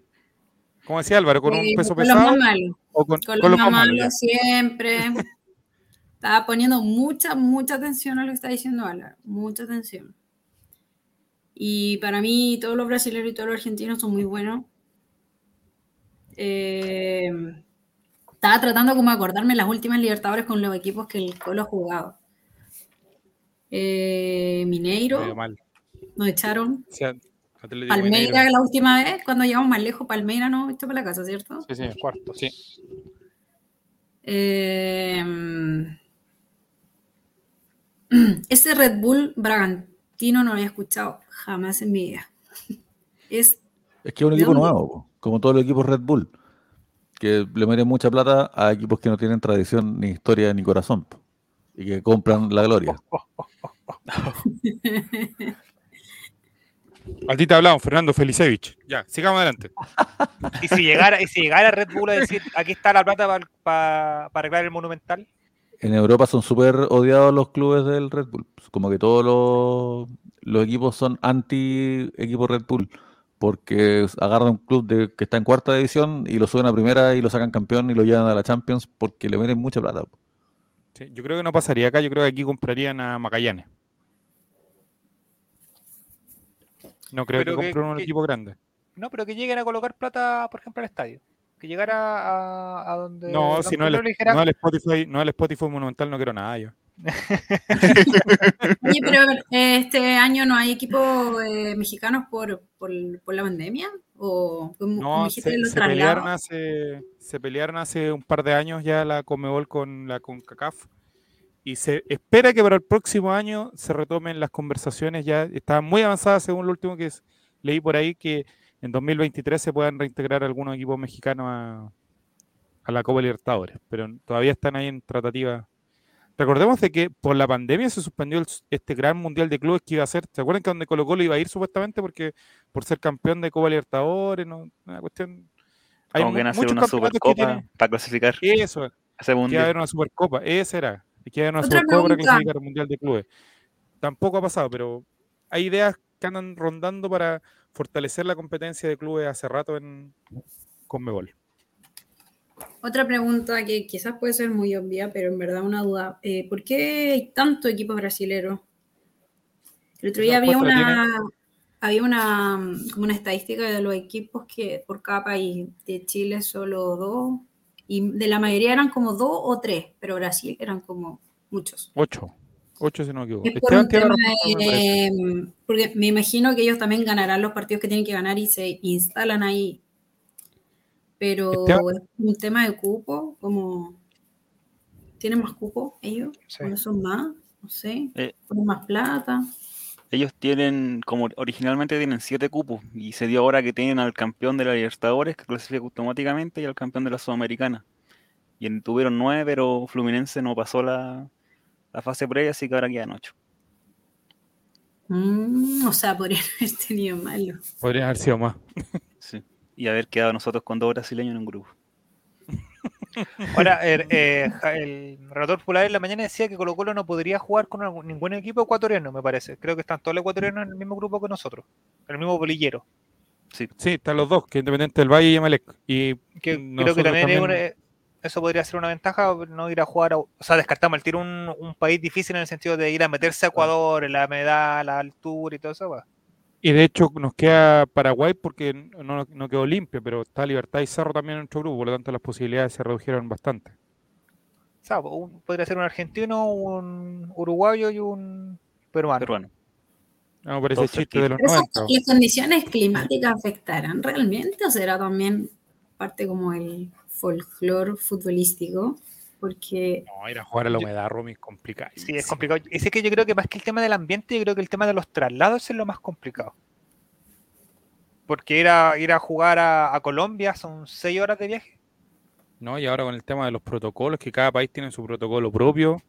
Como decía Álvaro, ¿con un peso con los pesado más malos. o con, Con con los los más malos? siempre. Estaba poniendo mucha, mucha atención a lo que está diciendo Álvaro. Mucha atención. Y para mí todos los brasileños y todos los argentinos son muy buenos. Eh, estaba tratando como de acordarme las últimas Libertadores con los equipos que el Colo ha jugado. Eh, Mineiro, nos echaron. Atlético Palmeira, Mineiro. la última vez, cuando llegamos más lejos, Palmeira nos echó para la casa, ¿cierto? Sí, sí, cuarto. Sí. Eh, ese Red Bull Bragantino no lo había escuchado jamás en mi vida. Es Es que es un ¿De equipo dónde? nuevo, como todos los equipos Red Bull, que le meten mucha plata a equipos que no tienen tradición, ni historia, ni corazón, y que compran la gloria. A ti te hablamos, Fernando Felicevich. Ya, sigamos adelante. Y si llegara, y si llegara Red Bull a decir, aquí está la plata para arreglar el Monumental, En Europa son súper odiados los clubes del Red Bull, como que todos los, los equipos son anti equipo Red Bull, porque agarran un club de, que está en cuarta división y lo suben a primera y lo sacan campeón y lo llevan a la Champions porque le meten mucha plata. Sí, yo creo que no pasaría acá, yo creo que aquí comprarían a Magallanes. No creo Pero que que- compren un que- equipo grande. no, pero que lleguen a colocar plata, por ejemplo, al estadio. Que llegara a, a donde. No, si no el, dijera, no el Spotify, no el Spotify Monumental, no quiero nada yo. Oye, pero este año no hay equipos eh, mexicanos por, por, por la pandemia o No, se, se pelearon hace, se pelearon hace un par de años ya la Comebol con la CONCACAF y se espera que para el próximo año se retomen las conversaciones. Ya estaban muy avanzadas según lo último que es- leí por ahí que en 2023 se puedan reintegrar algunos equipos mexicanos a, a la Copa Libertadores, pero todavía están ahí en tratativa. Recordemos de que por la pandemia se suspendió el- este gran mundial de clubes que iba a ser, ¿se acuerdan que donde Colo Colo iba a ir supuestamente porque por ser campeón de Copa Libertadores, no, una cuestión hay Como que hacer una supercopa tienen- para clasificar. Eso, ese que iba a mundial. haber una supercopa, esa era, que haber una supercopa pregunta. clasificar al mundial de clubes. Tampoco ha pasado, pero hay ideas que andan rondando para fortalecer la competencia de clubes hace rato en Conmebol. Otra pregunta que quizás puede ser muy obvia, pero en verdad una duda. Eh, ¿Por qué hay tanto equipo brasilero? El otro día había una, había una, como una estadística de los equipos que por cada país, de Chile solo dos, y de la mayoría eran como dos o tres, pero Brasil eran como muchos. Ocho. Ocho si no me equivoco. Es por Esteban tema me de- porque me imagino que ellos también ganarán los partidos que tienen que ganar y se instalan ahí. Pero Esteban. es un tema de cupo, como tienen más cupo ellos, Sí. ¿O son más, no sé, Eh. ponen más plata. Ellos tienen, como originalmente tienen siete cupos, y se dio ahora que tienen al campeón de la Libertadores, que clasifica automáticamente, y al campeón de la Sudamericana. Y en- tuvieron nueve, pero Fluminense no pasó la, la fase previa, así que ahora quedan ocho. Mm, o sea, podrían haber tenido malo. Podrían haber sido más. Sí. Y haber quedado nosotros con dos brasileños en un grupo. Ahora, el, eh, ja- el relator popular en la mañana decía que Colo Colo no podría jugar con ningún equipo ecuatoriano, me parece. Creo que están todos los ecuatorianos en el mismo grupo que nosotros, en el mismo bolillero. Sí, están los dos, que Independiente del Valle y Emelec. Y Que creo que también, es también- una- eh, eso podría ser una ventaja, no ir a jugar, a- o sea, descartamos el tiro un, un país difícil en el sentido de ir a meterse a Ecuador, en la humedad, la altura y todo eso. pues. Y de hecho nos queda Paraguay porque no, no quedó limpio, pero está Libertad y Cerro también en nuestro grupo, por lo tanto las posibilidades se redujeron bastante. O sea, un- podría ser un argentino, un uruguayo y un peruano. Peruano. No, parece chiste de los Pero esas- 90. ¿Las condiciones climáticas afectarán realmente o será también parte como el folclore futbolístico? Porque No, ir a jugar a la humedad, Romy, es complicado. Sí, es complicado. Y sé que yo creo que más que el tema del ambiente, yo creo que el tema de los traslados es lo más complicado. Porque ir a, ir a jugar a, a Colombia son seis horas de viaje. ¿no? Y ahora con el tema de los protocolos, que cada país tiene su protocolo propio,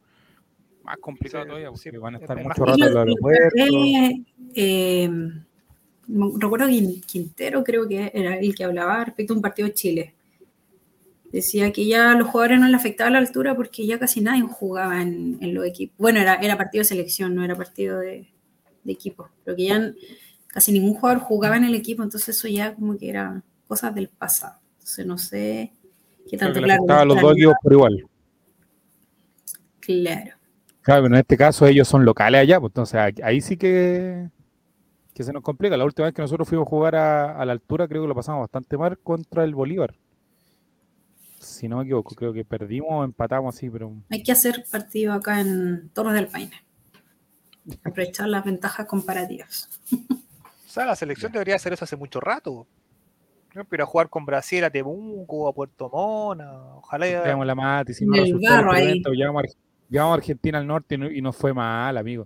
más complicado Sí, todavía, porque sí, van a es estar más mucho rato en lo- el lo aeropuerto. que, eh, no- recuerdo que Quintero creo que era el que hablaba respecto a un partido de Chile. Decía que ya los jugadores no le afectaba la altura porque ya casi nadie jugaba en, en los equipos. Bueno, era, era partido de selección, no era partido de, de equipo. Pero que ya casi ningún jugador jugaba en el equipo, entonces eso ya como que era cosas del pasado. Entonces no sé qué Creo tanto que claro. afectaba a los dos equipos por igual. Claro. Claro, pero en este caso ellos son locales allá, pues entonces ahí- ahí sí que que se nos complica. La última vez que nosotros fuimos a jugar a, a la altura, creo que lo pasamos bastante mal contra el Bolívar. Si no me equivoco, creo que perdimos o empatamos así, pero Hay que hacer partido acá en Torres del Paine. Aprovechar las ventajas comparativas. O sea, la selección debería hacer eso hace mucho rato. Ir a jugar con Brasil a Temuco, a Puerto Mona. Ojalá ya- Pegamos la mate, hicimos el ahí. violentos, Llegamos a, Ar- llegamos a Argentina al norte y no, y fue mal, amigo.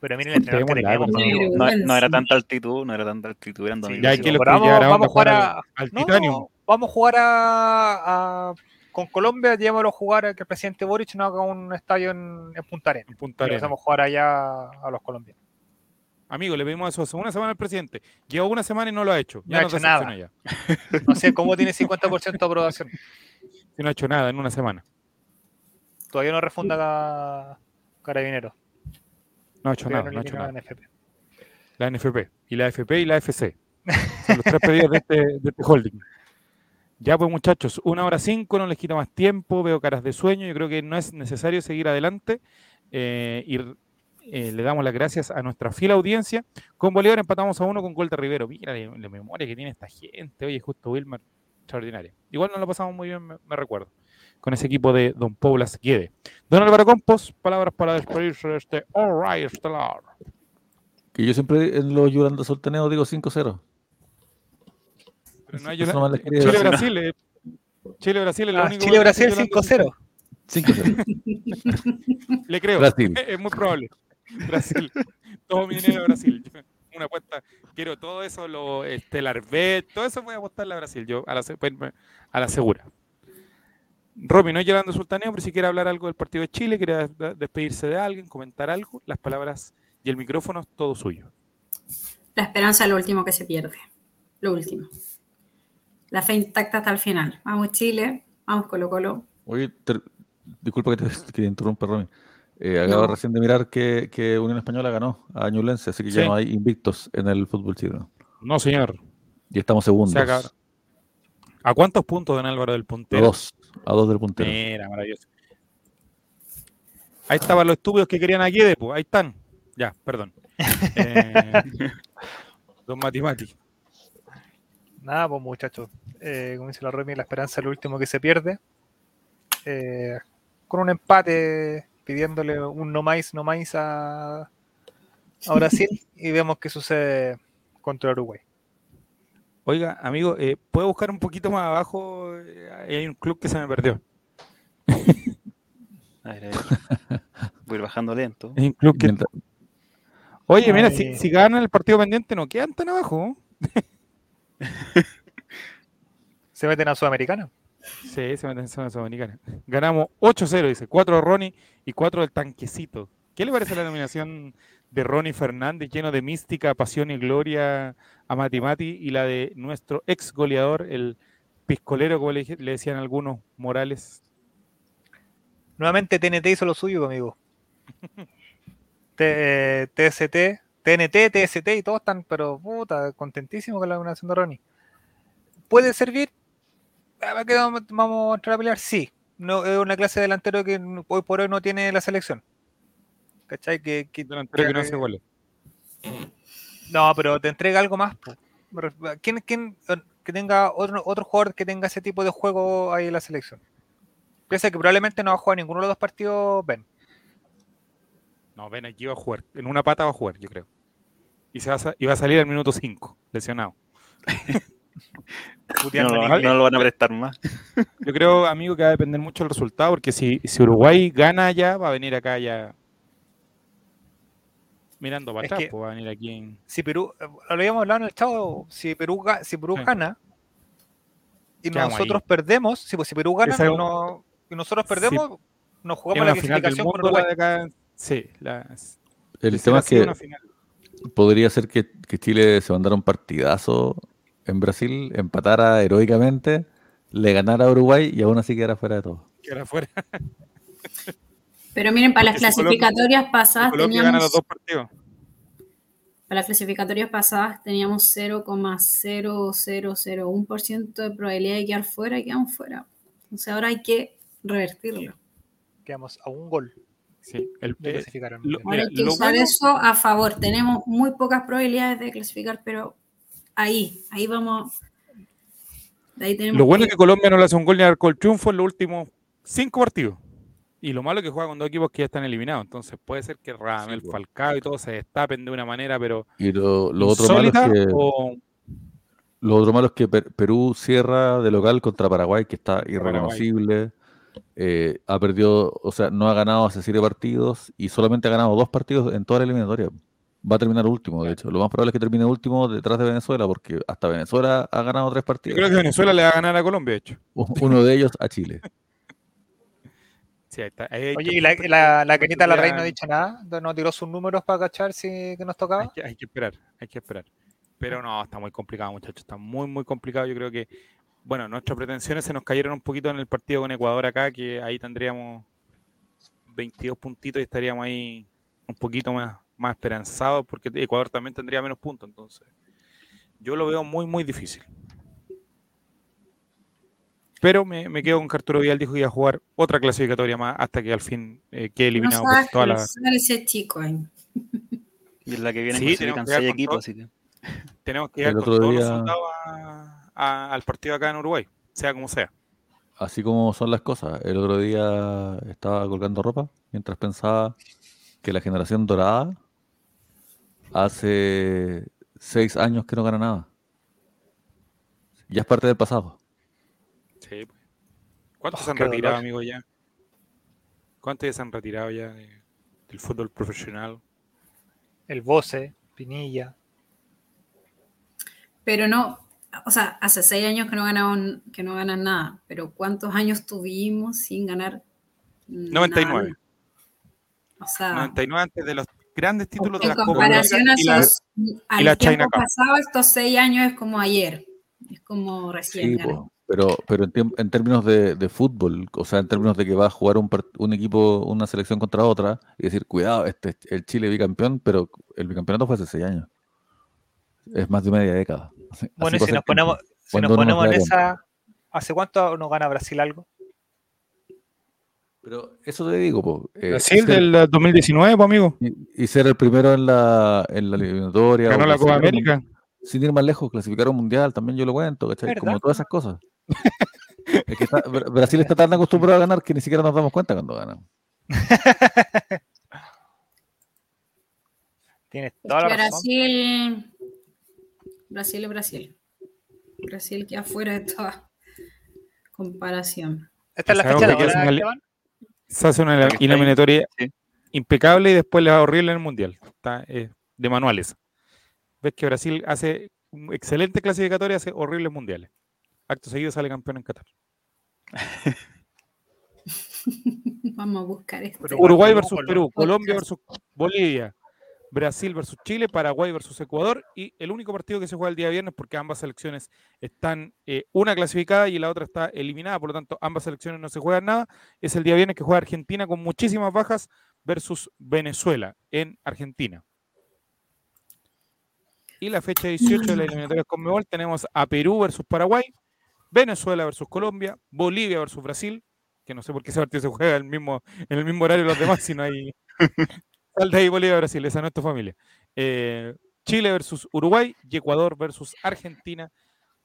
Pero miren el entrenador que teníamos. No, no era tanta altitud, no era tanta altitud, eran Sí, Ya hay sí, que los pero que vamos- vamos a jugar jugar a- al, al No, Titanium. Vamos a jugar a, a- con Colombia, llevémoslo a jugar a que el presidente Boric nos haga un estadio en, en Punta Arenas. en Punta Arenas. Vamos a jugar allá a los colombianos. Amigo, le pedimos eso hace una semana al presidente. Lleva una semana y no lo ha hecho. No ha hecho nada. ya. No sé cómo tiene 50% de aprobación. No ha hecho nada en una semana. Todavía no refunda ca- Carabineros. No ha hecho Todavía nada, no ha hecho elimina nada. la NFP. La NFP. Y la FP y la FC. Son los tres pedidos de este, de este holding. Ya pues muchachos, una hora cinco, no les quito más tiempo, veo caras de sueño, yo creo que no es necesario seguir adelante eh, y eh, le damos las gracias a nuestra fiel audiencia. Con Bolívar empatamos a uno con de Rivero. Mira la, la memoria que tiene esta gente, oye, justo Wilmer, extraordinaria. Igual nos lo pasamos muy bien, me, recuerdo, con ese equipo de Don Paulas Guede. Don Álvaro Compos, palabras para despedirse de este All Right Estelar. Que yo siempre en los Yolanda Soltaneo digo 5-0. Pero no hay Eso una- nomás les quería Chile decir. Brasil, eh, Chile Brasil es lo Ah, único Chile que- Brasil que yo 5-0. 5-0. Le creo. Brasil. Es muy probable. Brasil. Todo mi dinero a Brasil. Yo- Una apuesta. Quiero todo eso, lo Estelar Bet, todo eso voy a apostarle a Brasil. Yo a la, se- a la segura. Romy, no es llevando sultaneo, pero si quiere hablar algo del partido de Chile, quiere de- despedirse de alguien, comentar algo, las palabras y el micrófono es todo suyo. La esperanza es lo último que se pierde. Lo último. La fe intacta hasta el final. Vamos Chile, vamos Colo Colo. Oye, disculpa que te, que te interrumpa, Romy. Eh, acabo No. recién de mirar que, que Unión Española ganó a Ñublense, así que ya no hay invictos en el fútbol chileno. No, señor. Y estamos segundos. Se. ¿A cuántos puntos don Álvaro del A puntero? dos. A dos del puntero. Mira, maravilloso. Ahí estaban los estúpidos que querían a Guede, pues. Ahí están. Ya, perdón. Eh, don Matimati. Nada, pues muchachos. Eh, como dice la Remy, la esperanza es lo último que se pierde. Eh, con un empate, pidiéndole un no más, no más a, a Brasil y vemos qué sucede contra Uruguay. Oiga, amigo, eh, ¿puede buscar un poquito más abajo? Hay un club que se me perdió. A ver, a ver. Voy a ir bajando lento. Hay un club que... Oye, mira, Ay. si, si ganan el partido pendiente, no quedan tan abajo. Se meten a Sudamericana. Sí, se meten en zona sudamericana. Ganamos 8-0, dice. 4 de Ronnie y 4 del tanquecito. ¿Qué le parece la nominación de Ronnie Fernández, lleno de mística, pasión y gloria a Mati Mati, y la de nuestro ex goleador, el piscolero, como le, decían algunos, Morales? Nuevamente TNT hizo lo suyo, amigo. T- eh, TST, TNT, TST y todos están, pero puta, contentísimos con la nominación de Ronnie. ¿Puede servir? Ah, ¿que vamos, vamos a entrar a pelear? Sí. No, es una clase de delantero que hoy por hoy no tiene la selección. ¿Cachai? Que, que- Delantero que no hace goles. no, pero te entrega algo más. ref- ¿Quién, quién eh, que tenga otro, otro jugador que tenga ese tipo de juego ahí en la selección? Piensa que probablemente no va a jugar ninguno de los dos partidos Ben. No, ven aquí va a jugar. En una pata va a jugar, yo creo. Y, se va, a, y va a salir al minuto 5, lesionado. No, lo- no van a prestar más. Yo creo, amigo, que va a depender mucho del resultado, porque si, si Uruguay gana ya, va a venir acá ya mirando para Es atrás, que- pues va a venir aquí en... Si Perú, eh, lo habíamos hablado en el chavo, si Perú, si Perú Sí. gana y nosotros ahí. perdemos, si, pues, si Perú gana Esa no- y nosotros perdemos, nos jugamos la clasificación con mundo Uruguay. acá. Sí, la, El tema es que podría ser que, que Chile se mandara un partidazo en Brasil, empatara heroicamente, le ganara a Uruguay y aún así quedara fuera de todo. que era fuera. Pero miren, para las Porque si Colombia- clasificatorias pasadas Colombia gana los teníamos, dos partidos. para las clasificatorias pasadas teníamos 0,0001% de probabilidad de quedar fuera y quedamos fuera. Entonces ahora hay que revertirlo. Quedamos a un gol. Sí, el, de eh, lo-. Ahora Mira, hay que usar bueno- eso a favor. Tenemos muy pocas probabilidades de clasificar, pero ahí, ahí vamos. De ahí tenemos Lo bueno es que- que Colombia no le hace un gol ni arcó el triunfo en los últimos cinco partidos. Y lo malo es que juega con dos equipos que ya están eliminados. Entonces puede ser que Radamel, Sí. Falcao y todo se destapen de una manera, pero Y lo, lo otro malo es que o- Lo otro malo es que Per- Perú cierra de local contra Paraguay, que está irreconocible. Eh, ha perdido, o sea, no ha ganado hace siete partidos y solamente ha ganado dos partidos en toda la eliminatoria. Va a terminar último, de hecho. Lo más probable es que termine último detrás de Venezuela, porque hasta Venezuela ha ganado tres Yo partidos. creo que Venezuela le va a ganar a Colombia, de hecho. Uno de ellos a Chile. Sí, ahí está. Ahí Oye, ¿y la, la, la Kenita ya- Larraín no ha dicho nada? ¿No tiró sus números para cachar si que nos Hay tocaba? que, hay que esperar, hay que esperar. Pero no, está muy complicado, muchachos. Está muy, muy complicado. Yo creo que, bueno, nuestras pretensiones se nos cayeron un poquito en el partido con Ecuador acá, que ahí tendríamos 22 puntitos y estaríamos ahí un poquito más, más esperanzados, porque Ecuador también tendría menos puntos. Entonces, yo lo veo muy, muy difícil. Pero me, me quedo con que Arturo Vidal dijo que iba a jugar otra clasificatoria más hasta que al fin eh, quede no eliminado por sabes toda la, pensar ese chico ahí. Y es la que viene Sí, tenemos que equipos, todo. así que. tenemos que llegar El con todos los día- soldados a- a- al partido acá en Uruguay, sea como sea. Así como son las cosas. El otro día estaba colgando ropa mientras pensaba que la generación dorada hace seis años que no gana nada. Ya es parte del pasado. Sí, pues. ¿Cuántos Oh, se han retirado, dolor. amigo, ya? ¿Cuántos ya se han retirado ya de- del fútbol profesional? El Voce, Pinilla. Pero no, o sea, hace seis años que no ganaban, que no ganan nada, pero ¿cuántos años tuvimos sin ganar? nada? 99. O sea, 99 antes de los grandes títulos de en las Copas comparación a América y la- esos, al la tiempo China Cup. pasado, estos seis años es como ayer, es como recién. Sí, pero, pero en, en términos de, de fútbol, o sea, en términos de que va a jugar un, un equipo, una selección contra otra, y decir, cuidado, este es el Chile bicampeón, pero el bicampeonato fue hace seis años. Es más de media década. Así- Bueno, y si nos ponemos, si nos ponemos en esa. ¿Hace cuánto no gana Brasil algo? Pero eso te digo, po, eh, Brasil ser- del 2019, pues, amigo. y, y ser el primero en la, en la eliminatoria. Ganó la Copa América. Sin ir más lejos, clasificar un mundial, también yo lo cuento, ¿cachai? ¿Verdad? Como todas esas cosas. Es que está- Bra- Brasil está tan acostumbrado a ganar que ni siquiera nos damos cuenta cuando ganan. Tienes Es toda que la razón. Brasil, Brasil es Brasil. Brasil queda fuera de toda comparación. Esta es la fecha de hacen Esteban. Se hace una eliminatoria Sí. impecable y después le va horrible en el Mundial. Está eh, de manuales. Ves que Brasil hace un excelente clasificatoria, hace horribles mundiales. Acto seguido sale campeón en Qatar. Vamos a buscar esto. Pero Uruguay versus. Perú, Colombia versus Bolivia, Brasil versus Chile, Paraguay versus Ecuador y el único partido que se juega el día viernes porque ambas selecciones están eh, una clasificada y la otra está eliminada, por lo tanto ambas selecciones no se juegan nada, es el día viernes que juega Argentina con muchísimas bajas versus Venezuela en Argentina. Y la fecha 18 de la eliminatoria con Mebol tenemos a Perú versus Paraguay, Venezuela versus Colombia, Bolivia versus Brasil, que no sé por qué ese partido se juega el mismo, en el mismo horario los demás, si no hay. Sal de ahí Bolivia, Brasil, esa no es tu familia. Eh, Chile versus Uruguay y Ecuador versus Argentina,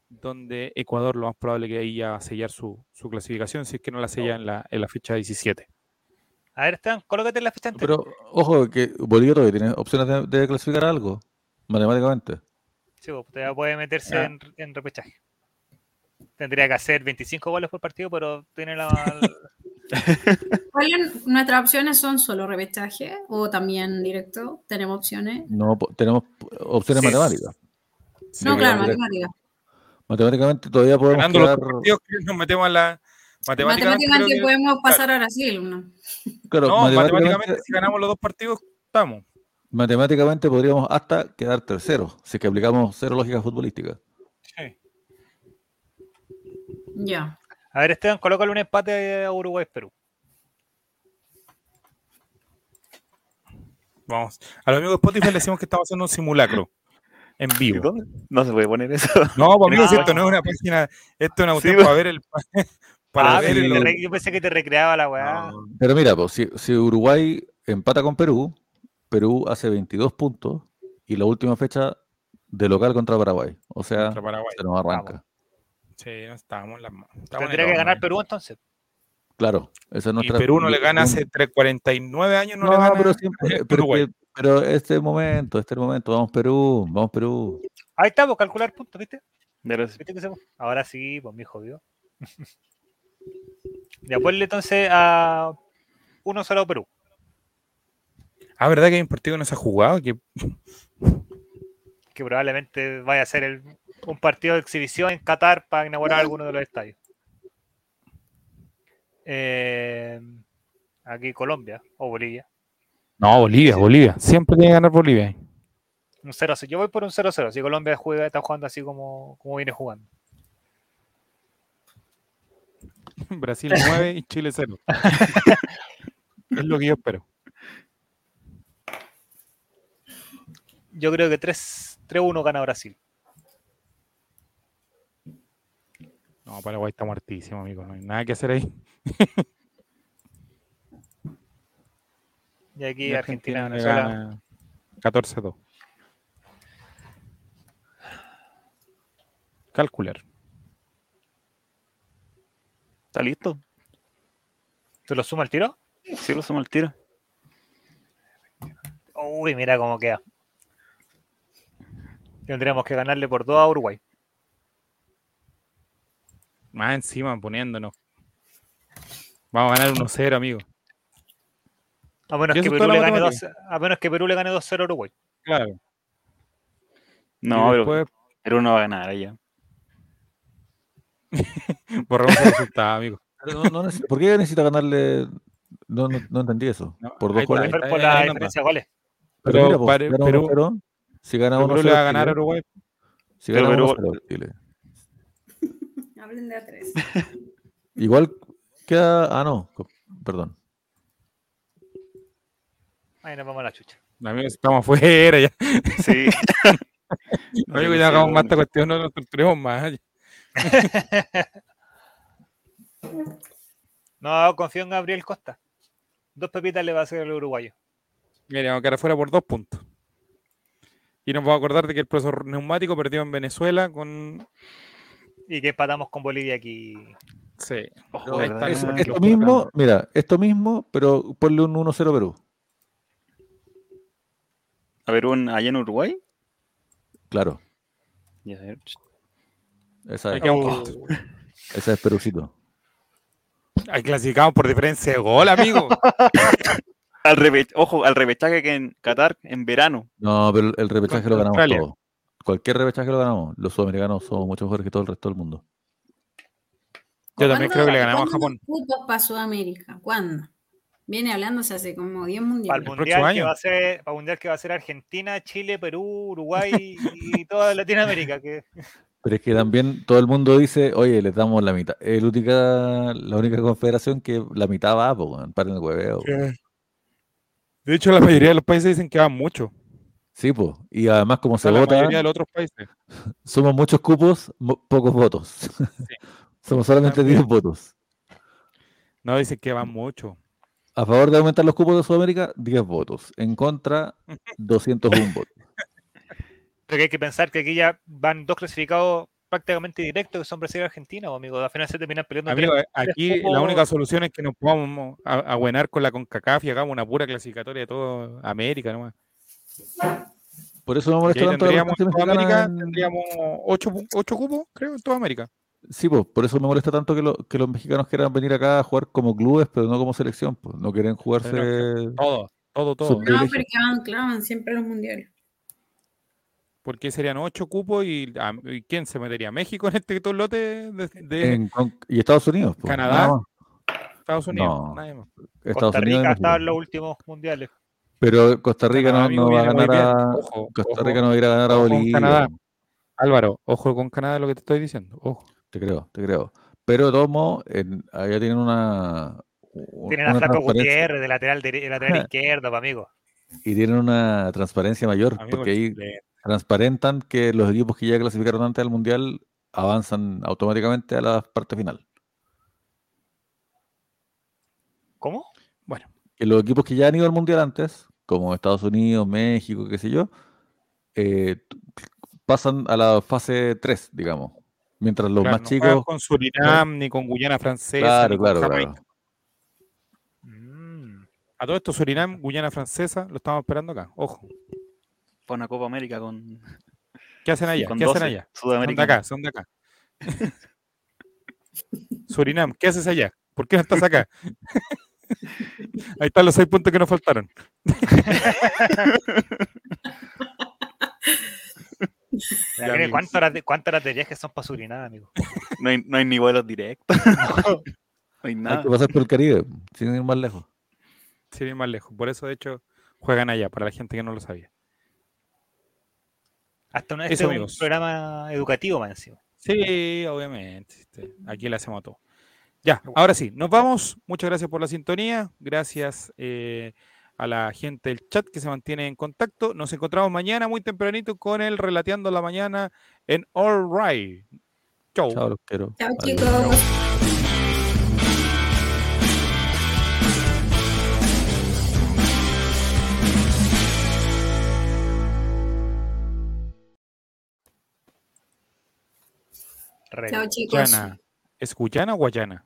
donde Ecuador lo más probable que ahí ya va a sellar su, su clasificación, si es que no la sella en la, en la fecha 17. A ver, Esteban, colócate en la fecha anterior. Pero ojo, que Bolivia todavía tiene opciones de, de clasificar algo, matemáticamente. Sí, pues, todavía puede meterse en, en repechaje. Tendría que hacer 25 goles por partido, pero tiene la. ¿Cuáles nuestras opciones son solo repechaje o también directo? ¿Tenemos opciones? No tenemos opciones Sí. matemáticas. No, Sí, claro, directo. matemática. Matemáticamente todavía podemos Ganando quedar, partidos, nos metemos a la. Matemáticamente, Matemáticamente creo que- podemos pasar a Brasil. ¿no? claro, no, matemáticamente, matemáticamente, si ganamos los dos partidos, estamos. matemáticamente podríamos hasta quedar terceros, si es que aplicamos cero lógica futbolística. Ya. A ver, Esteban, colócale un empate a Uruguay-Perú. Vamos. A los amigos de Spotify le decimos que estamos haciendo un simulacro en vivo. No se puede poner eso. No, amigo, si No. esto no es una página, esto es una Sí, cuestión pues. para ver el para Ah, ver pero el- te re- yo pensé que te recreaba la weá. Pero mira, pues, si, si Uruguay empata con Perú, Perú hace 22 puntos y la última fecha de local contra Paraguay. O sea, contra Paraguay. se nos arranca. Sí, estábamos en las manos. Tendría que ganar. Perú entonces. Claro, esa es Y nuestra. Perú no le gana hace un- 3, 49 años, no, No, le gana. pero, siempre, pero, este momento, este momento, vamos Perú, vamos Perú. Ahí está, pues calcular puntos, ¿viste? ¿Viste que se- Ahora sí, pues mi hijo vio. Ya ponle entonces a 1-0 Perú. Ah, ¿verdad que hay un partido que no se ha jugado? Que que probablemente vaya a ser el- un partido de exhibición en Qatar para inaugurar alguno de los estadios. Eh, aquí Colombia o Bolivia. No, Bolivia, Bolivia. Siempre tiene que ganar Bolivia. Un 0-0. Yo voy por un 0-0. Si Colombia juega, está jugando así como, como viene jugando. Brasil 9 y Chile 0. es lo que yo espero. Yo creo que 3 3-1 gana Brasil. No, Paraguay está muertísimo, amigo. No hay nada que hacer ahí. Y aquí Y Argentina, le Venezuela. gana 14-2. Calcular. ¿Está listo? ¿Te lo suma el tiro? Sí, lo somos al tiro. Uy, mira cómo queda. Tendríamos que ganarle por 2 a Uruguay. Más encima poniéndonos. Vamos a ganar 1-0, amigo. A menos, que Perú le gane matemática. 2, a menos que Perú le gane 2-0 a Uruguay. Claro. No, pero, después pero no va a ganar allá. borramos el resultado, amigo. No- no ¿Por qué necesita ganarle? No, no, no entendí eso. Por dos goles. Por, la diferencia de goles. Pero, Pero mira, pues, pare- Perú- 1-0, si gana Pero 1-0 Perú le va a ganar a Uruguay. si Pero gana Perú- 1-0 Chile. Hablen de a tres. Igual queda. Ah, no, perdón. Ahí nos vamos a la chucha. Amigos, estamos afuera ya. Sí. Amigo, ya hagamos más esta cuestión, no nos torturemos más. No, confío en Gabriel Costa. Dos pepitas le va a hacer el uruguayo. Mira, vamos a quedar afuera por dos puntos. Y nos vamos a acordar de que el profesor neumático perdió en Venezuela con. Y que empatamos con Bolivia aquí. Sí. Ojo, los esto mismo, mira, esto mismo, pero ponle un 1-0 Perú. A ver, un, allá en Uruguay. Claro, esa es, Oh. esa es Perucito. Ahí clasificamos por diferencia de gol, amigo. Al ojo, al repechaje que en Qatar en verano. No, pero el repechaje lo ganamos Australia. Cualquier repechaje lo ganamos. Los sudamericanos somos mucho mejores que todo el resto del mundo. Yo también ¿Cuándo- creo que le ganamos a Japón. cupos para Sudamérica? ¿Cuándo? Viene hablándose hace como 10 Para el mundiales. próximo mundial, que va a ser, para el mundial que va a ser Argentina, Chile, Perú, Uruguay y toda Latinoamérica. Que, Pero es que también todo el mundo dice, oye, les damos la mitad. Es la única, la única confederación que la mitad va, pues, paren el hueveo. De hecho, la mayoría de los países dicen que van mucho. Sí, pues. Y además, como O se sea, la vota, mayoría de los otros países. somos muchos cupos, mo- pocos votos. somos solamente También. 10 votos. No, dicen que van mucho. A favor de aumentar los cupos de Sudamérica, 10 votos. En contra, 201 votos. pero que hay que pensar que aquí ya van dos clasificados prácticamente directos, que son Brasil y Argentina, amigo. Al final se terminan peleando. Amigo, tres- aquí tres la única solución es que nos podamos a- abuenar con la CONCACAF y hagamos una pura clasificatoria de toda América nomás. Por eso me molesta tanto la tendríamos, presencia en América, en- tendríamos ocho, pu- ocho cupos, creo, en toda América. Sí, pues, por eso me molesta tanto que, lo- que los mexicanos quieran venir acá a jugar como clubes, pero no como selección. Pues. No quieren jugarse. Todo, todo, todo. Su- No, porque van, claro, van siempre los mundiales. Porque serían ocho cupos y, ah, ¿y ¿quién se metería? ¿México en este todo lote de, de en con- y Estados Unidos. pues, Canadá. Estados Unidos? No. Nadie más. Estados Costa Unidos Rica México. estado en los últimos mundiales. Pero Costa Rica no, va a ganar a. Ojo, Costa ojo. Rica no va a ir a ganar a ojo Bolivia. Canadá. Álvaro, ojo con Canadá lo que te estoy diciendo. Ojo. Te creo, te creo. Pero de en- allá tienen una. Tienen a Flaco Gutiérrez de lateral, dere- de lateral izquierdo, amigo. Y tienen una transparencia mayor, Amigo, porque ahí transparentan que los equipos que ya clasificaron antes al Mundial avanzan automáticamente a la parte final. ¿Cómo? Bueno, que los equipos que ya han ido al mundial antes, como Estados Unidos, México, qué sé yo, eh, pasan a la fase 3, digamos. Mientras los claro, más no chicos. con Surinam, ni con Guyana Francesa, Claro, ni con claro, Jamaica. claro. Mm. A todo esto, Surinam, Guyana Francesa, lo estamos esperando acá. Ojo. Para una Copa América con, ¿Qué hacen allá? con ¿Qué hacen 12 allá? Son de Sudamérica. acá, son de acá. Surinam, ¿qué haces allá? ¿Por qué no estás acá? Ahí están los seis puntos que nos faltaron. ¿Cuántas horas, de, ¿Cuántas horas de viaje son para Surinam, amigo? No hay, no hay ni vuelos directos. no hay Hay nada. que pasar por el Caribe, sin ir más lejos. Sin ir más lejos. Por eso, de hecho, juegan allá, para la gente que no lo sabía. Hasta una, Eso, este es un programa educativo, encima. Sí, obviamente. este, Aquí le hacemos todo. Ya, ahora sí, nos vamos. Muchas gracias por la sintonía. Gracias eh, a la gente del chat que se mantiene en contacto. Nos encontramos mañana muy tempranito con el Relateando la Mañana en All Right. Chau. Chao, los quiero. Chao, chicos. Chao, chicos. ¿Es Guyana o Guayana?